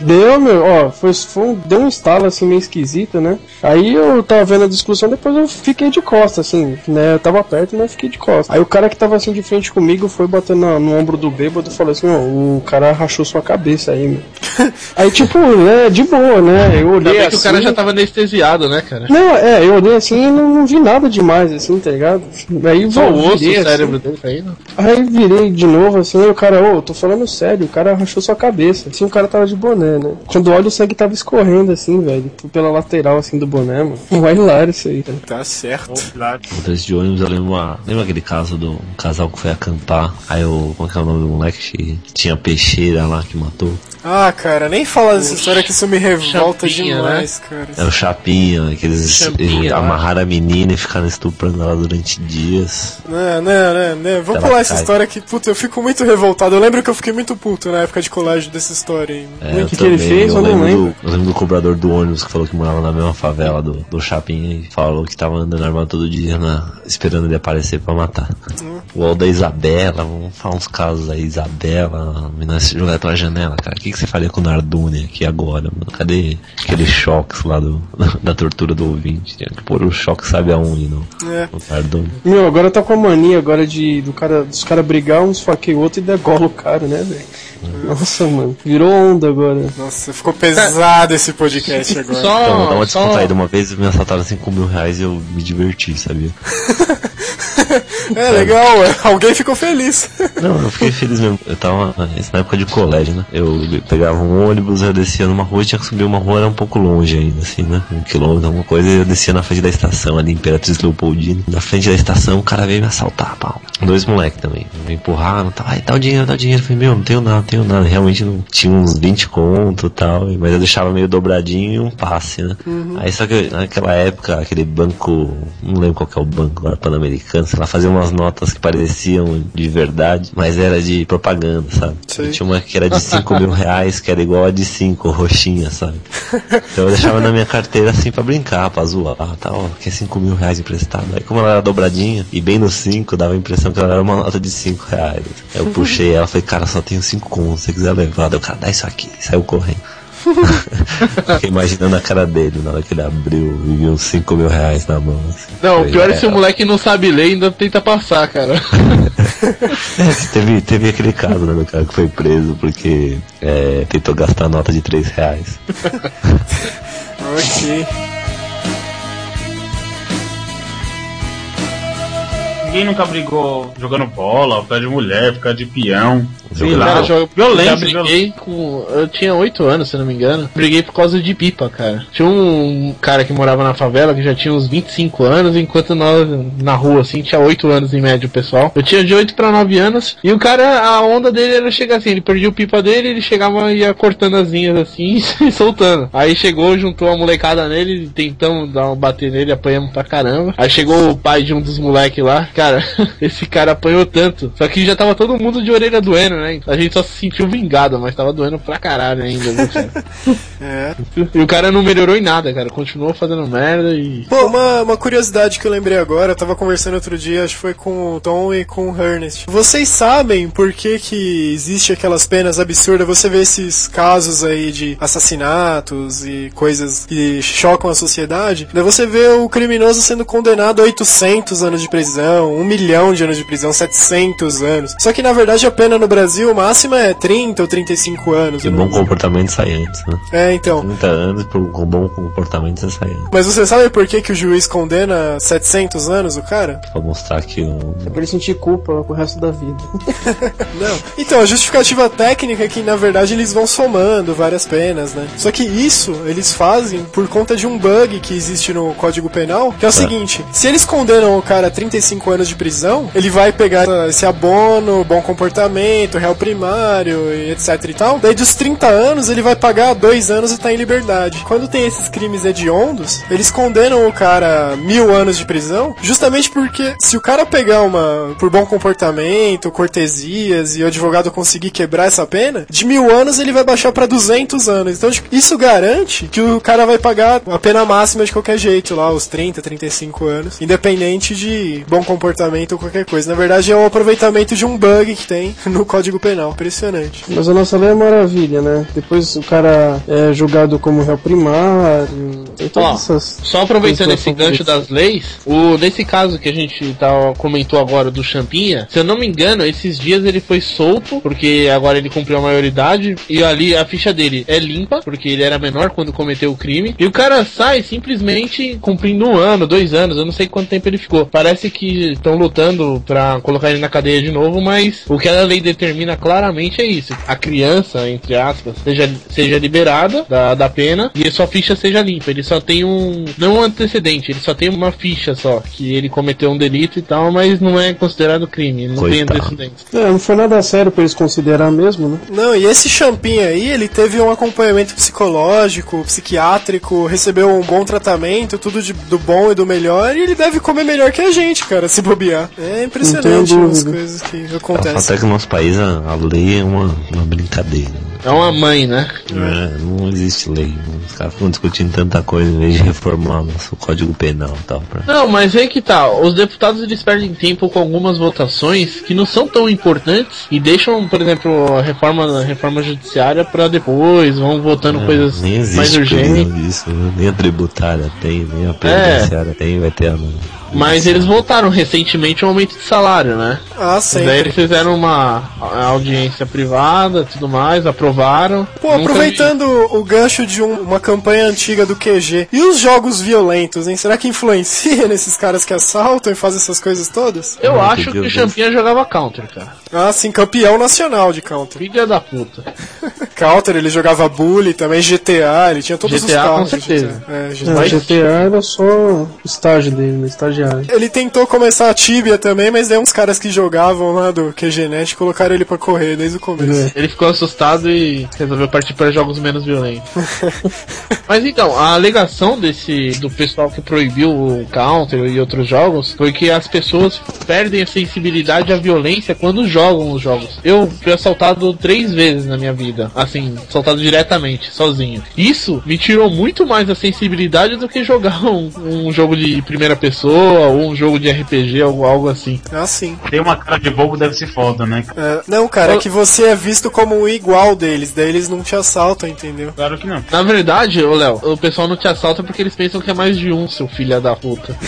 Deu, meu, ó, foi, foi um- deu um estalo assim meio esquisito, né? Aí eu tava vendo a discussão, depois eu fiquei de costas, assim, né? Eu tava perto, mas fiquei de costas. Aí o cara que tava assim de frente comigo foi batendo na- no ombro do bêbado e falou assim: ó, o cara rachou sua cabeça aí, meu. [laughs] Aí, tipo, né, de boa, né? Eu Ainda olhei bem assim. que o cara já tava anestesiado, né, cara? Não, é, eu olhei assim e não, não vi nada demais, assim, tá ligado? Aí Só o virei, osso, o assim. cérebro dele caindo. Aí virei de novo assim, e o cara, ô, tô falando sério, o cara rachou sua cabeça. Assim, o cara tava de boné, né? Quando olha, o sangue tava escorrendo assim, velho, pela lateral assim do boné, mano. Aí hilário isso aí, cara. Tá certo. Motorista de ônibus, eu lembro, uma, lembra aquele caso do um casal que foi acampar, aí o, como é que é o nome do moleque que tinha peixeira lá que matou? Ah, cara, nem fala dessa história que isso me revolta Chapinha, demais, cara. É o Chapinha, que eles Chapinha, eh, amarraram a menina e ficaram estuprando ela durante dias. Não, não, não, não. Vamos pular essa cai. história que, puta, eu fico muito revoltado. Eu lembro que eu fiquei muito puto na época de colégio dessa história aí. É, eu que que ele fez? Eu Eu não lembro, lembro. do, eu lembro do cobrador do ônibus que falou que morava na mesma favela do, do Chapinha e falou que tava andando armado todo dia na, esperando ele aparecer pra matar. Hum. O Ol da Isabela, vamos falar uns casos aí, Isabela, menina se jogar pela janela, cara. O que, que você faria com o Nardone aqui agora, mano? Cadê aqueles choques lá do, [laughs] da tortura do ouvinte? Tinha que pôr o choque sabe aonde no, É. no Nardone. Meu, agora tá com a mania agora de do cara, dos caras brigar, um esfaqueia o outro e degola o cara, né, velho? Nossa, mano, virou onda agora. Nossa, ficou pesado esse podcast agora. Então, vou dar Só, uma só descontraída. Uma vez me assaltaram 5 mil reais e eu me diverti, sabia? [laughs] É legal, ué. alguém ficou feliz. Não, eu fiquei feliz mesmo. Eu tava isso na época de colégio, né? Eu pegava um ônibus, eu descia numa rua tinha que subir uma rua, era um pouco longe ainda, assim, né? Um quilômetro, alguma coisa, e eu descia na frente da estação, ali, Imperatriz Leopoldina. Na frente da estação, o cara veio me assaltar, pau. Dois moleques também. Me empurraram, tal, ai, dá o dinheiro, dá o dinheiro. Eu falei, meu, não tenho nada, não tenho nada. Realmente não tinha uns 20 conto e tal, mas eu deixava meio dobradinho e um passe, né? Aí só que naquela época, aquele banco, não lembro qual que é o banco agora, Pan-Americano, sei lá, fazia umas notas que pareciam de verdade, mas era de propaganda, sabe? Sei. E Tinha uma que era de 5 mil reais, que era igual a de 5, roxinha, sabe? Então eu deixava na minha carteira assim pra brincar, pra zoar, tá, ó, que é 5 mil reais emprestado. Aí como ela era dobradinha, e bem no 5, dava a impressão que ela era uma nota de 5 reais. Aí eu puxei ela, falei, cara, só tenho 5 contos, se você quiser levar. O cara, dá isso aqui, saiu correndo. [laughs] Fiquei imaginando a cara dele na hora que ele abriu e viu uns 5 mil reais na mão. Assim. Não, o Falei, pior é se o "É, moleque não sabe ler e ainda tenta passar, cara. [laughs] É, teve, teve aquele caso, né, do cara que foi preso porque é, tentou gastar nota de 3 reais. [laughs] ok. Ninguém nunca brigou jogando bola, por causa de mulher, por causa de peão. Sei lá, Cara, eu violência, já briguei com. Eu tinha 8 anos, se não me engano. Briguei por causa de pipa, cara. Tinha um cara que morava na favela que já tinha uns 25 anos, enquanto nós na rua, assim, tinha 8 anos em média o pessoal. Eu tinha de 8 pra 9 anos, e o cara, a onda dele era chegar assim, ele perdia o pipa dele, ele chegava e ia cortando as linhas assim [laughs] e soltando. Aí chegou, juntou a molecada nele, tentamos dar um bater nele, apanhamos pra caramba. Aí chegou o pai de um dos moleques lá, cara, [laughs] esse cara apanhou tanto. Só que já tava todo mundo de orelha doendo, né? A gente só se sentiu vingado, mas tava doendo pra caralho ainda, viu, cara? [laughs] É. E o cara não melhorou em nada, cara. Continuou fazendo merda e. Pô, uma, uma curiosidade que eu lembrei agora, eu tava conversando outro dia, acho que foi com o Tom e com o Ernest. Vocês sabem por que que existe aquelas penas absurdas? Você vê esses casos aí de assassinatos e coisas que chocam a sociedade, daí você vê o criminoso sendo condenado a 800 anos de prisão, 1 milhão de anos de prisão, 700 anos. Só que na verdade a pena no Brasil máxima é 30 ou 35 anos. Que eu bom comportamento sai antes, né? É, então. 30 anos por com bom comportamento você sai antes. Mas você sabe por que, que o juiz condena 700 anos o cara? Pra mostrar que o. É pra ele sentir culpa pro resto da vida. [laughs] Não. Então, a justificativa técnica é que, na verdade, eles vão somando várias penas, né? Só que isso eles fazem por conta de um bug que existe no Código Penal, que é o seguinte: se eles condenam o cara a 35 anos de prisão, ele vai pegar esse abono, bom comportamento, réu primário e etc e tal. Daí dos 30 anos, ele vai pagar dois anos e tá em liberdade. Quando tem esses crimes hediondos, eles condenam o cara mil anos de prisão, justamente porque se o cara pegar uma por bom comportamento, cortesias e o advogado conseguir quebrar essa pena, de mil anos ele vai baixar pra 200 anos. Então tipo, isso garante que o cara vai pagar a pena máxima de qualquer jeito, lá os 30, 35 anos, independente de bom comportamento ou qualquer coisa. Na verdade é o aproveitamento de um bug que tem [laughs] no Código Penal. Impressionante. Mas a nossa lei é maravilha, né? Depois o cara é julgado como réu primário, tem todas Ó, essas. Só aproveitando esse gancho das leis, o, nesse caso que a gente tá, comentou agora do Champinha, se eu não me engano, esses dias ele foi solto, porque agora ele cumpriu a maioridade, e ali a ficha dele é limpa, porque ele era menor quando cometeu o crime, e o cara sai simplesmente cumprindo um ano, dois anos, eu não sei quanto tempo ele ficou. Parece que estão lutando pra colocar ele na cadeia de novo, mas o que a lei determina claramente é isso. A criança, entre aspas, seja, seja liberada da, da pena e a sua ficha seja limpa. Ele só tem um. Não um antecedente, ele só tem uma ficha só. Que ele cometeu um delito e tal, mas não é considerado crime. Não tem Coitado. antecedentes. É, não foi nada sério pra eles considerar mesmo, né? Não, e esse Champinho aí, ele teve um acompanhamento psicológico, psiquiátrico, recebeu um bom tratamento, tudo de- do bom e do melhor, e ele deve comer melhor que a gente, cara, se bobear. É impressionante as coisas que acontecem. é que no nosso país a, a lei é uma, uma brincadeira. É uma mãe, né? É, não existe lei. Os caras ficam discutindo tanta coisa em vez de reformar o nosso código penal e tal. Pra... Não, mas é que tá. Os deputados eles perdem tempo com algumas votações que não são tão importantes e deixam, por exemplo, a reforma, a reforma judiciária pra depois, vão votando coisas É, nem existe mais urgentes. nem a tributária tem, nem a previdenciária tem, vai ter a. Mas eles votaram recentemente um aumento de salário, né? Ah, sim. Daí eles fizeram uma audiência privada tudo mais, aprovaram. Pô, Nunca aproveitando o gancho de um- uma campanha antiga do QG, e os jogos violentos, hein? Será que influencia [laughs] nesses caras que assaltam e fazem essas coisas todas? vi. Eu Não, acho entendi que o os Champinha jogava counter, cara. Ah, sim, campeão nacional de Counter. Filha da puta. [laughs] Counter, ele jogava Bully, também GTA, ele tinha todos os GTA, com carros. de certeza. GTA. É, É, GTA. o GTA era só o estágio dele, né? Estagiário. Ele tentou começar a Tibia também, mas daí uns caras que jogavam lá do QGNet colocaram ele pra correr desde o começo. Ele ficou assustado e resolveu partir para jogos menos violentos. [laughs] Mas então, a alegação desse do pessoal que proibiu o Counter e outros jogos foi que as pessoas perdem a sensibilidade à violência quando jogam os jogos. Eu fui assaltado três vezes na minha vida, assim, assaltado diretamente, sozinho. Isso me tirou muito mais a sensibilidade do que jogar um, um jogo de primeira pessoa ou um jogo de RPG ou algo assim. Ah, sim. Tem uma cara de bobo, deve ser foda, né? É, não, cara, é que você é visto como um igual deles, daí eles não te assaltam, entendeu? Claro que não. Na verdade, ô Léo, o pessoal não te assalta porque eles pensam que é mais de um, seu filho da puta. [laughs]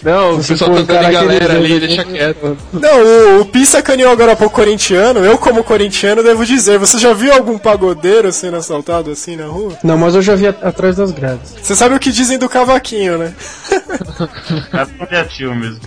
[laughs] não, o pessoal dando cara galera ali, deixa quieto. Não, o, o Pi sacaneou agora pouco corintiano, eu como corintiano devo dizer, você já viu algum pagodeiro sendo assaltado assim na rua? Não, mas eu já vi atrás das grades. Você sabe o que dizem do cavaquinho, né? [laughs] É mesmo.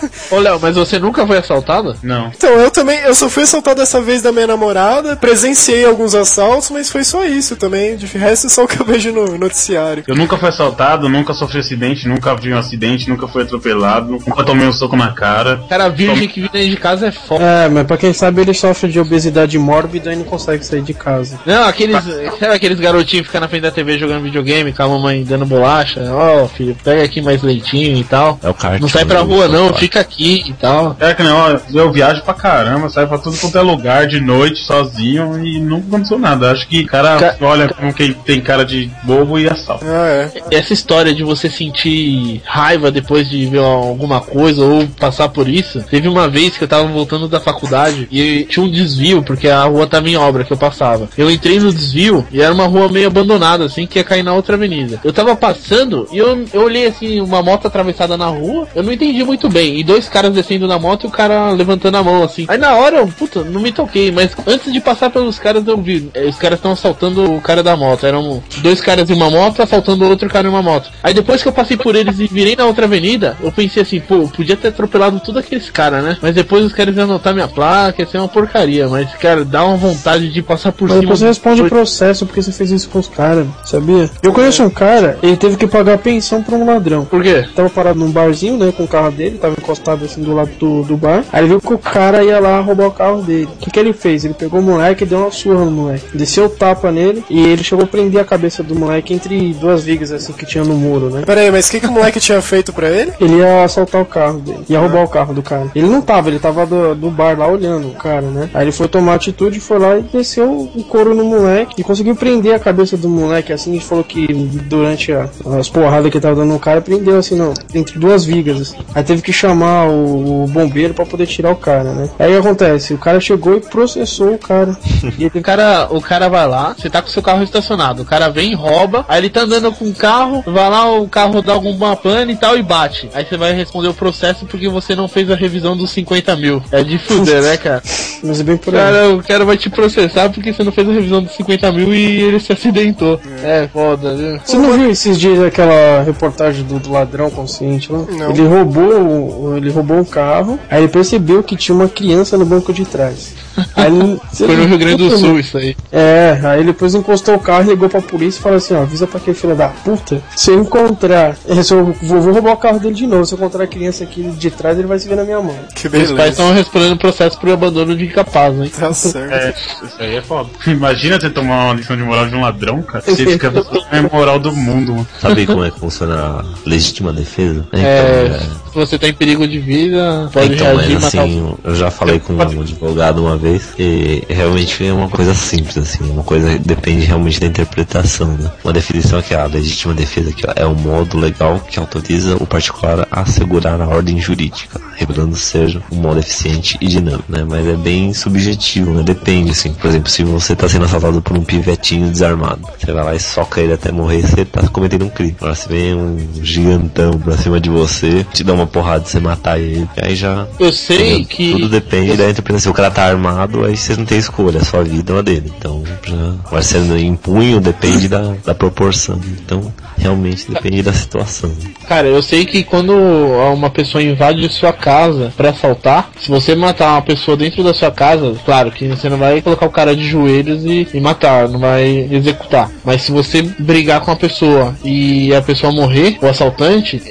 [laughs] Ô Léo, mas você nunca foi assaltado? Não. Então, eu também, eu só fui assaltado dessa vez da minha namorada, presenciei alguns assaltos, mas foi só isso também, de resto é só o que eu vejo no noticiário. Eu nunca fui assaltado, nunca sofri acidente, nunca vi um acidente, nunca fui atropelado, nunca tomei um soco na cara. Cara, virgem que vive dentro de casa é foda. É, mas pra quem sabe ele sofre de obesidade mórbida e não consegue sair de casa. Não, aqueles. Sabe aqueles garotinhos que ficam na frente da TV jogando videogame com a mamãe dando bolacha? Ó, filho, pega aqui mais leitinho e tal. É o kart. Não sai pra rua não, fica aqui e tal. É que não, ó, eu viajo pra caramba, saio pra tudo quanto é lugar de noite, sozinho, e nunca aconteceu nada. Acho que o cara Ca- olha como quem tem cara de bobo e assalta. Ah, é. Essa história de você sentir raiva depois de ver alguma coisa ou passar por isso, teve uma vez que eu tava voltando da faculdade e tinha um desvio, porque a rua tava em obra que eu passava. Eu entrei no desvio e era uma rua meio abandonada, assim, que ia cair na outra avenida. Eu tava passando e eu, eu olhei assim, uma moto atravessada na rua, eu não entendi muito bem. E dois caras descendo da moto e o cara levantando a mão, assim. Aí na hora eu, puta, não me toquei, mas antes de passar pelos caras eu vi, eh, os caras estão assaltando o cara da moto. Eram dois caras em uma moto assaltando outro cara em uma moto. Aí depois que eu passei por eles e virei na outra avenida, eu pensei assim, pô, eu podia ter atropelado tudo aqueles caras, né? Mas depois os caras iam anotar minha placa, ia ser uma porcaria. Mas, cara, dá uma vontade de passar por Mas cima. depois você responde do- processo porque você fez isso com os caras, sabia? Eu conheço um cara, ele teve que pagar pensão pra um ladrão. Por quê? Tava parado num barzinho, né, com o carro dele, tava encostado assim do lado do, do bar. Aí ele viu que o cara ia lá roubar o carro dele. O que, que ele fez? Ele pegou o moleque e deu uma surra no moleque. Desceu o tapa nele e ele chegou a prender a cabeça do moleque entre duas vigas assim que tinha no muro, né? Pera aí, mas o que, que o moleque tinha feito pra ele? Ele ia assaltar o carro dele, ia roubar o carro do cara. Ele não tava, ele tava do, do bar lá olhando o cara, né? Aí ele foi tomar atitude, foi lá e desceu o couro no moleque e conseguiu prender a cabeça do moleque. Assim, gente falou que durante a- as porradas que ele tava dando no cara, prendeu assim, não, entre duas vigas. assim. Aí teve que chamar o, o bombeiro pra poder tirar o cara, né? Aí acontece? O cara chegou e processou o cara. [laughs] e ele O cara, o cara vai lá, você tá com seu carro estacionado, o cara vem rouba, aí ele tá andando com o carro, vai lá, o carro dá alguma pane e tal e bate. Aí você vai responder o processo porque você não fez a revisão dos 50 mil. É de fuder, né, cara? [laughs] Mas é bem por aí. Cara, o cara vai te processar porque você não fez a revisão dos 50 mil e ele se acidentou. É, foda, viu? Você não viu esses dias aquela reportagem do, do ladrão consciente lá? Não. Ele roubou, ele roubou um carro, aí ele percebeu que tinha uma criança no banco de trás. [laughs] Aí ele, Foi no Rio Grande do Sul isso aí. É, aí ele depois encostou o carro, ligou pra polícia e falou assim, ó, avisa pra aquele filho da puta, se eu encontrar, é, eu vou, vou roubar o carro dele de novo, se eu encontrar a criança aqui de trás, ele vai se ver na minha mão. Que Os pais beleza. estão respondendo processo por abandono de incapaz, hein? Tá certo. É, isso aí é foda. Imagina você tomar uma lição de moral de um ladrão, cara. Você [laughs] fica a pessoa mais moral do mundo, mano. Sabe como é que funciona a legítima defesa? É, se você tá em perigo de vida, pode então, reagir e mas matar assim, eu já falei com um advogado uma vez e realmente é uma coisa simples, assim, uma coisa depende realmente da interpretação, né? Uma definição é que a legítima defesa que é um modo legal que autoriza o particular a assegurar a ordem jurídica, revelando ser um modo eficiente e dinâmico, né? Mas é bem subjetivo, né? Depende, assim. Por exemplo, se você tá sendo assaltado por um pivetinho desarmado, você vai lá e soca ele até morrer, você tá cometendo um crime. Agora se vem um gigantão pra cima de você, te dá uma porrada você matar ele, aí já Eu sei que. Tudo depende da interpretação. Se o cara tá armado, aí você não tem escolha, a sua vida ou a dele. Então, já vai sendo em punho, depende da, da proporção. Então, realmente depende da situação. Cara, eu sei que quando uma pessoa invade sua casa pra assaltar, se você matar uma pessoa dentro da sua casa, claro que você não vai colocar o cara de joelhos e, e matar, não vai executar. Mas se você brigar com a pessoa e a pessoa morrer, o assaltante,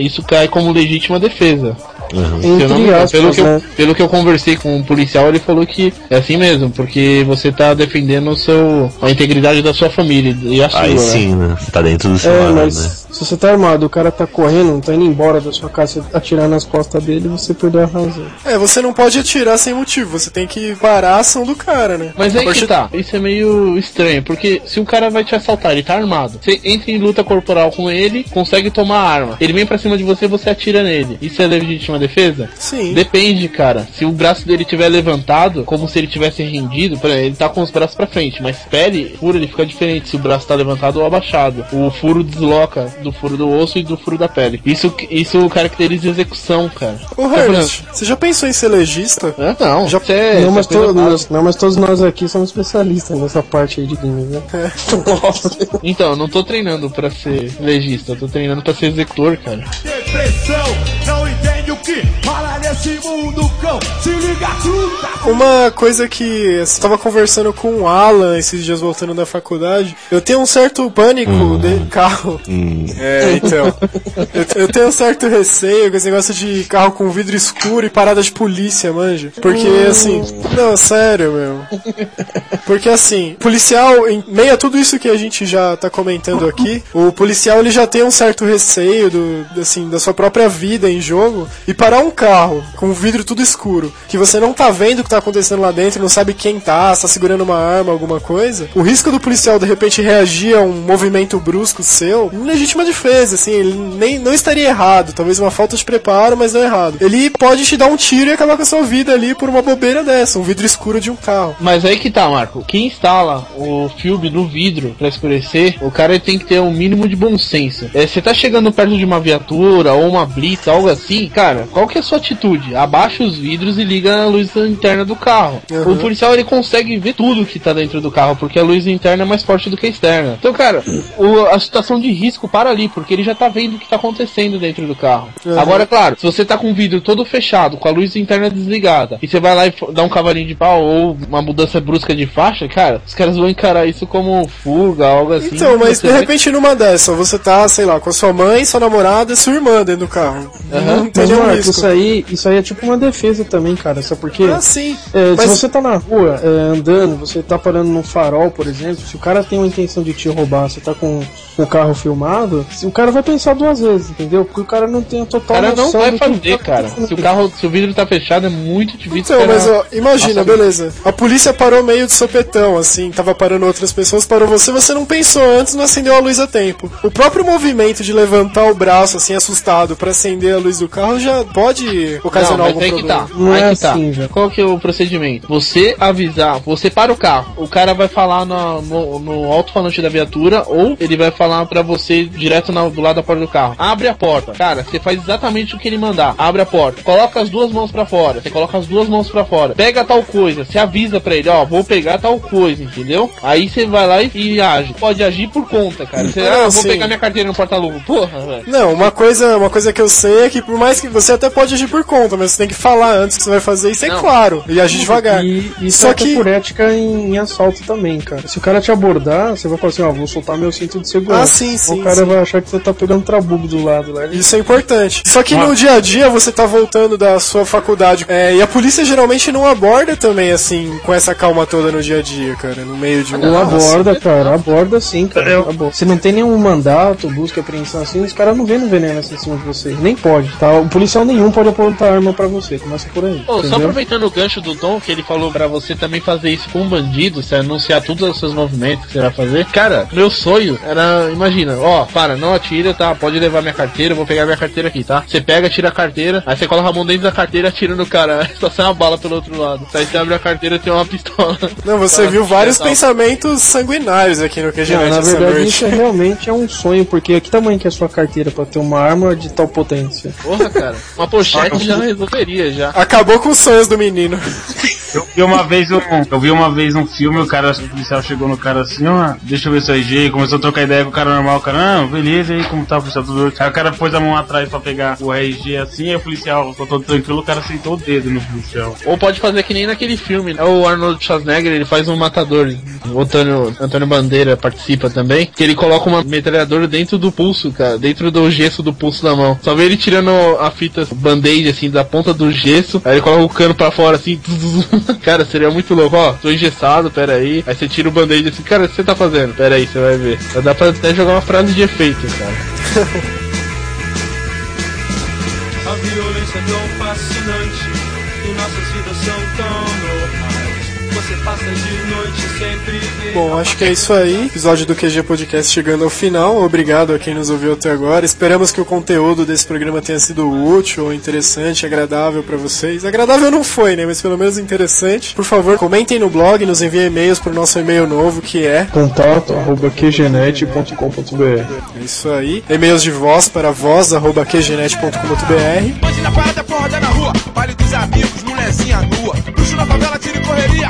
isso cai como legítima defesa. Uhum. Se eu não me Entre engano, aspas, pelo, que eu, né? pelo que eu conversei com um policial, ele falou que é assim mesmo, porque você tá defendendo o seu, a integridade da sua família e a sua. Aí né? sim, né? Você tá dentro do seu É, ar, mas né? Se você tá armado, o cara tá correndo, não tá indo embora da sua casa, você atirar nas costas dele, você perdeu a razão. É, você não pode atirar sem motivo, você tem que parar a ação do cara, né? Mas aí que tá, isso é meio estranho, porque se o cara vai te assaltar, ele tá armado, você entra em luta corporal com ele, consegue tomar a arma, ele vem pra cima de você você atira nele. Isso é legítima defesa? Sim. Depende, cara. Se o braço dele tiver levantado, como se ele tivesse rendido, por exemplo, ele tá com os braços pra frente, mas pele, furo, ele fica diferente se o braço tá levantado ou abaixado. O furo desloca do furo do osso e do furo da pele. Isso, isso caracteriza execução, cara. Ô, Tá Ernest, você já pensou em ser legista? É, não, Já- é- não, mas isso é coisa to- básica. nós, não, mas todos nós aqui somos especialistas nessa parte aí de games, né? Então, eu não tô treinando pra ser legista, eu tô treinando pra ser executor, cara. Depressão, não entende o que nesse mundo cão. Se liga, truta. Uma coisa que eu estava conversando com o Alan esses dias voltando da faculdade, eu tenho um certo pânico de carro. É, então. eu, eu tenho um certo receio com esse negócio de carro com vidro escuro e parada de polícia, manja. Porque assim, não, sério, meu. Porque assim, policial, em meio a tudo isso que a gente já tá comentando aqui, o policial ele já tem um certo receio do, assim, da sua própria vida em jogo e parar um carro com o vidro tudo escuro, que você não tá vendo o que tá acontecendo lá dentro, não sabe quem tá, se tá segurando uma arma, alguma coisa, o risco do policial de repente reagir a um movimento brusco seu, legítima defesa, assim, ele nem não estaria errado, talvez uma falta de preparo, mas não errado. Ele pode te dar um tiro e acabar com a sua vida ali por uma bobeira dessa, um vidro escuro de um carro. Mas aí que tá, Marco. Quem instala o filme no vidro pra escurecer, o cara tem que ter um mínimo de bom senso. É, você tá chegando perto de uma viatura ou uma blitz, algo assim, cara, qual que é a sua atitude? Abaixa os vidros e liga a luz interna do carro. Uhum. O policial ele consegue ver tudo que tá dentro do carro, porque a luz interna é mais forte do que a externa. Então, cara, o- a situação de risco para ali, porque ele já tá vendo o que tá acontecendo dentro do carro. Uhum. Agora, é claro, se você tá com o vidro todo fechado, com a luz interna desligada, e você vai lá e dá um cavalinho de pau ou uma mudança brusca de faixa, cara, os caras vão encarar isso como fuga, algo assim. Então, mas de vai- repente numa dessa, você tá, sei lá, com a sua mãe, sua namorada e sua irmã dentro do carro. Não tem Marco, risco. isso aí, isso aí é tipo uma defesa também, cara. Sabe por quê? Ah, sim. É, Mas- Se você tá na rua é, andando, você tá parando num farol, por exemplo, se o cara tem uma intenção de te roubar, você tá com o carro filmado, o cara vai pensar duas vezes, entendeu? Porque o cara não tem a O total cara não vai fazer, tá cara. Se o carro, se o vidro tá fechado, é muito difícil. Então, mas ó, imagina, Nossa, beleza. A polícia parou meio de sopetão, assim, tava parando outras pessoas, parou você, você não pensou antes, não acendeu a luz a tempo. O próprio movimento de levantar o braço, assim, assustado, pra acender a luz do carro, já já pode ocasionar Não, mas algum aí que problema. tá. Não aí é que tá. assim, já. Qual que é o procedimento? Você avisar, você para o carro, o cara vai falar no, no, no alto-falante da viatura ou ele vai falar pra você direto na- do lado da porta do carro. Abre a porta. Cara, você faz exatamente o que ele mandar. Abre a porta. Coloca as duas mãos pra fora. Você coloca as duas mãos pra fora. Pega tal coisa. Você avisa pra ele, ó, vou pegar tal coisa, entendeu? Aí você vai lá e, e age. Pode agir por conta, cara. Você, Ah, ah, vou sim. pegar minha carteira no porta-luva. Porra, velho. Não, uma coisa, uma coisa que eu sei é que por mais que você até pode agir por conta, mas você tem que falar antes que você vai fazer isso é Não. claro e agir devagar. E isso Só é que por ética em, em assalto também, cara. Se o cara te abordar, você vai falar assim, ó, vou soltar meu cinto de segurança. Ah, sim, sim, O cara sim. vai achar que você tá pegando trabugo do lado lá. Isso é importante. Só que no dia a dia você tá voltando da sua faculdade é, e a polícia geralmente não aborda também assim com essa calma toda no dia a dia, cara, no meio de um Não aborda, cara, aborda sim, cara. aborda. Se não tem nenhum mandato, busca, apreensão assim, os caras não vêm no veneno assim em cima de você. Nem pode, tá? O policial nenhum pode apontar arma pra você, começa por aí. Pô, só aproveitando o gancho do Tom, que ele falou pra você também fazer isso com um bandido, você anunciar todos os seus movimentos que você vai fazer. Cara, meu sonho era, imagina, ó, para, não atira, tá? Pode levar minha carteira, eu vou pegar minha carteira aqui, tá? Você pega, tira a carteira, aí você coloca a mão dentro da carteira e atira no cara. Aí [laughs] só sai uma bala pelo outro lado. Aí você abre a carteira e tem uma pistola. Não, você viu vários "Filha da pensamentos sanguinários aqui no QG na verdade, isso é realmente é um sonho, porque que tamanho que é a sua carteira pra ter uma arma de tal potência? Porra, cara. Uma pochete já resolveria já. Acabou com os sonhos do menino. [laughs] Eu vi uma vez um, eu vi uma vez um filme, o cara, o policial chegou no cara assim, ó, deixa eu ver seu RG, começou a trocar ideia com o cara normal, o cara, ah, beleza, aí como tá o policial tudo bem?" Aí o cara pôs a mão atrás pra pegar o RG assim, aí o policial ficou todo tranquilo, o cara sentou o dedo no policial. Ou pode fazer que nem naquele filme, né? o Arnold Schwarzenegger, ele faz um matador, o Antônio, Antônio Bandeira participa também, que ele coloca uma metralhadora dentro do pulso, cara, dentro do gesso do pulso da mão. Só vê ele tirando a fita band-aid, assim, da ponta do gesso, aí ele coloca o cano pra fora, assim, [laughs] [laughs] cara, seria muito louco, ó, tô engessado, pera aí, aí você tira o band-aid assim, cara, o que você tá fazendo? Pera aí, você vai ver. Dá pra até jogar uma frase de efeito, cara. [laughs] A violência é tão fascinante e nossas vidas são tão Bom, acho que é isso aí. Episódio do QG Podcast chegando ao final. Obrigado a quem nos ouviu até agora. Esperamos que o conteúdo desse programa tenha sido útil, interessante, agradável pra vocês. Agradável não foi, né? Mas pelo menos interessante. Por favor, comentem no blog, nos enviem e-mails pro nosso e-mail novo, que é Contato arroba qgenet.com.br é isso aí. E-mails de voz para voz.qgenet.com.br. Hoje na parada, porrada na rua. Amigos, mulherzinha nua. Luxo na favela, tiro e correria.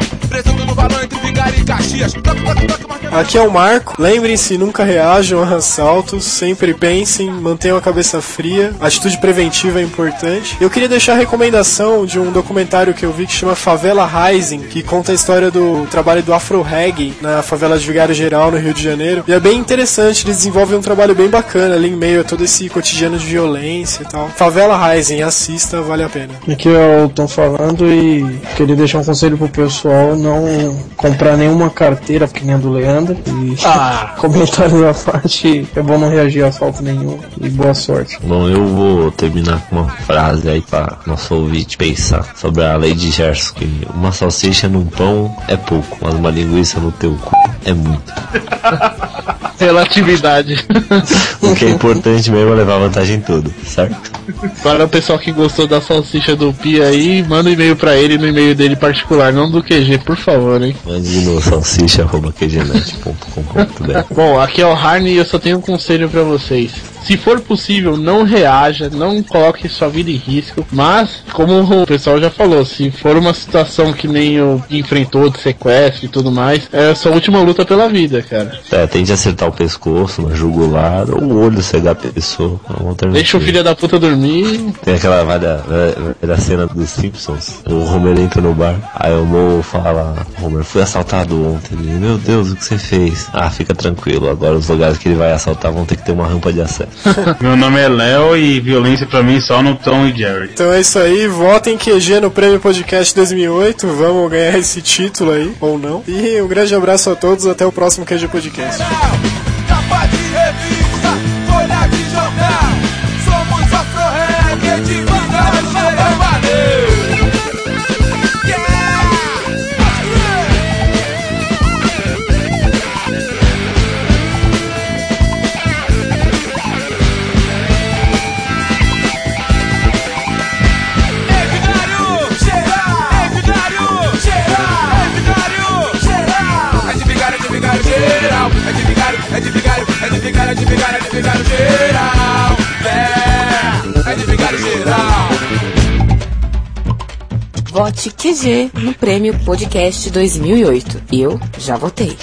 No balão entre Vigário e Caxias. Toque, toque, toque, Aqui é o Marco. Lembrem-se, nunca reajam a assaltos. Sempre pensem, mantenham a cabeça fria. Atitude preventiva é importante. Eu queria deixar a recomendação de um documentário que eu vi que chama Favela Rising, que conta a história do trabalho do Afro Reggae na favela de Vigário Geral, no Rio de Janeiro. E é bem interessante, eles desenvolvem um trabalho bem bacana ali em meio a todo esse cotidiano de violência e tal. Favela Rising, assista, vale a pena. Aqui é o Tom falando e queria deixar um conselho pro pessoal não comprar nenhuma carteira que nem a do Leandro. E [laughs] comentário da parte, é bom não reagir a assalto nenhum. E boa sorte. Bom, eu vou terminar com uma frase aí para nosso ouvinte pensar sobre a lei de Gerson, que uma salsicha num pão é pouco, mas uma linguiça no teu cu é muito. [laughs] Relatividade. [laughs] O que é importante mesmo é levar vantagem em tudo, certo? Para o pessoal que gostou da salsicha do Pia aí, manda um e-mail pra ele no e-mail dele particular, não do QG, por favor, hein? Mande no salsicha.qgenet.com.br Bom, aqui é o Harney e eu só tenho um conselho pra vocês. Se for possível, não reaja, não coloque sua vida em risco. Mas, como o pessoal já falou, se for uma situação que nem o enfrentou de sequestro e tudo mais, é a sua última luta pela vida, cara. É, tente acertar o pescoço, na jugular, ou o olho cegar a pessoa. Uma. Deixa o filho da puta dormir. Tem aquela velha, velha, velha cena dos Simpsons. O Homer entra no bar, aí o Mo fala: Homer, fui assaltado ontem. Ele, meu Deus, o que você fez? Ah, fica tranquilo, agora os lugares que ele vai assaltar vão ter que ter uma rampa de acesso. [laughs] Meu nome é Léo e violência pra mim só no Tom e Jerry. Então é isso aí, votem QG no Prêmio Podcast 2008, vamos ganhar esse título aí, ou não. E um grande abraço a todos, até o próximo QG Podcast. Capa de vigário geral. É, é de vigário geral. Vote QG no Prêmio Podcast 2008. Eu já votei.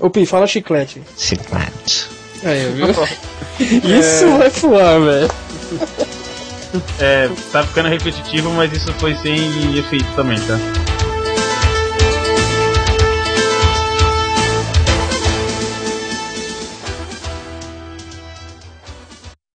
Ô Pi, fala chiclete. Chiclete. É, Aí, viu? [laughs] Isso é, é velho. É, tá ficando repetitivo, mas isso foi sem efeito também, tá?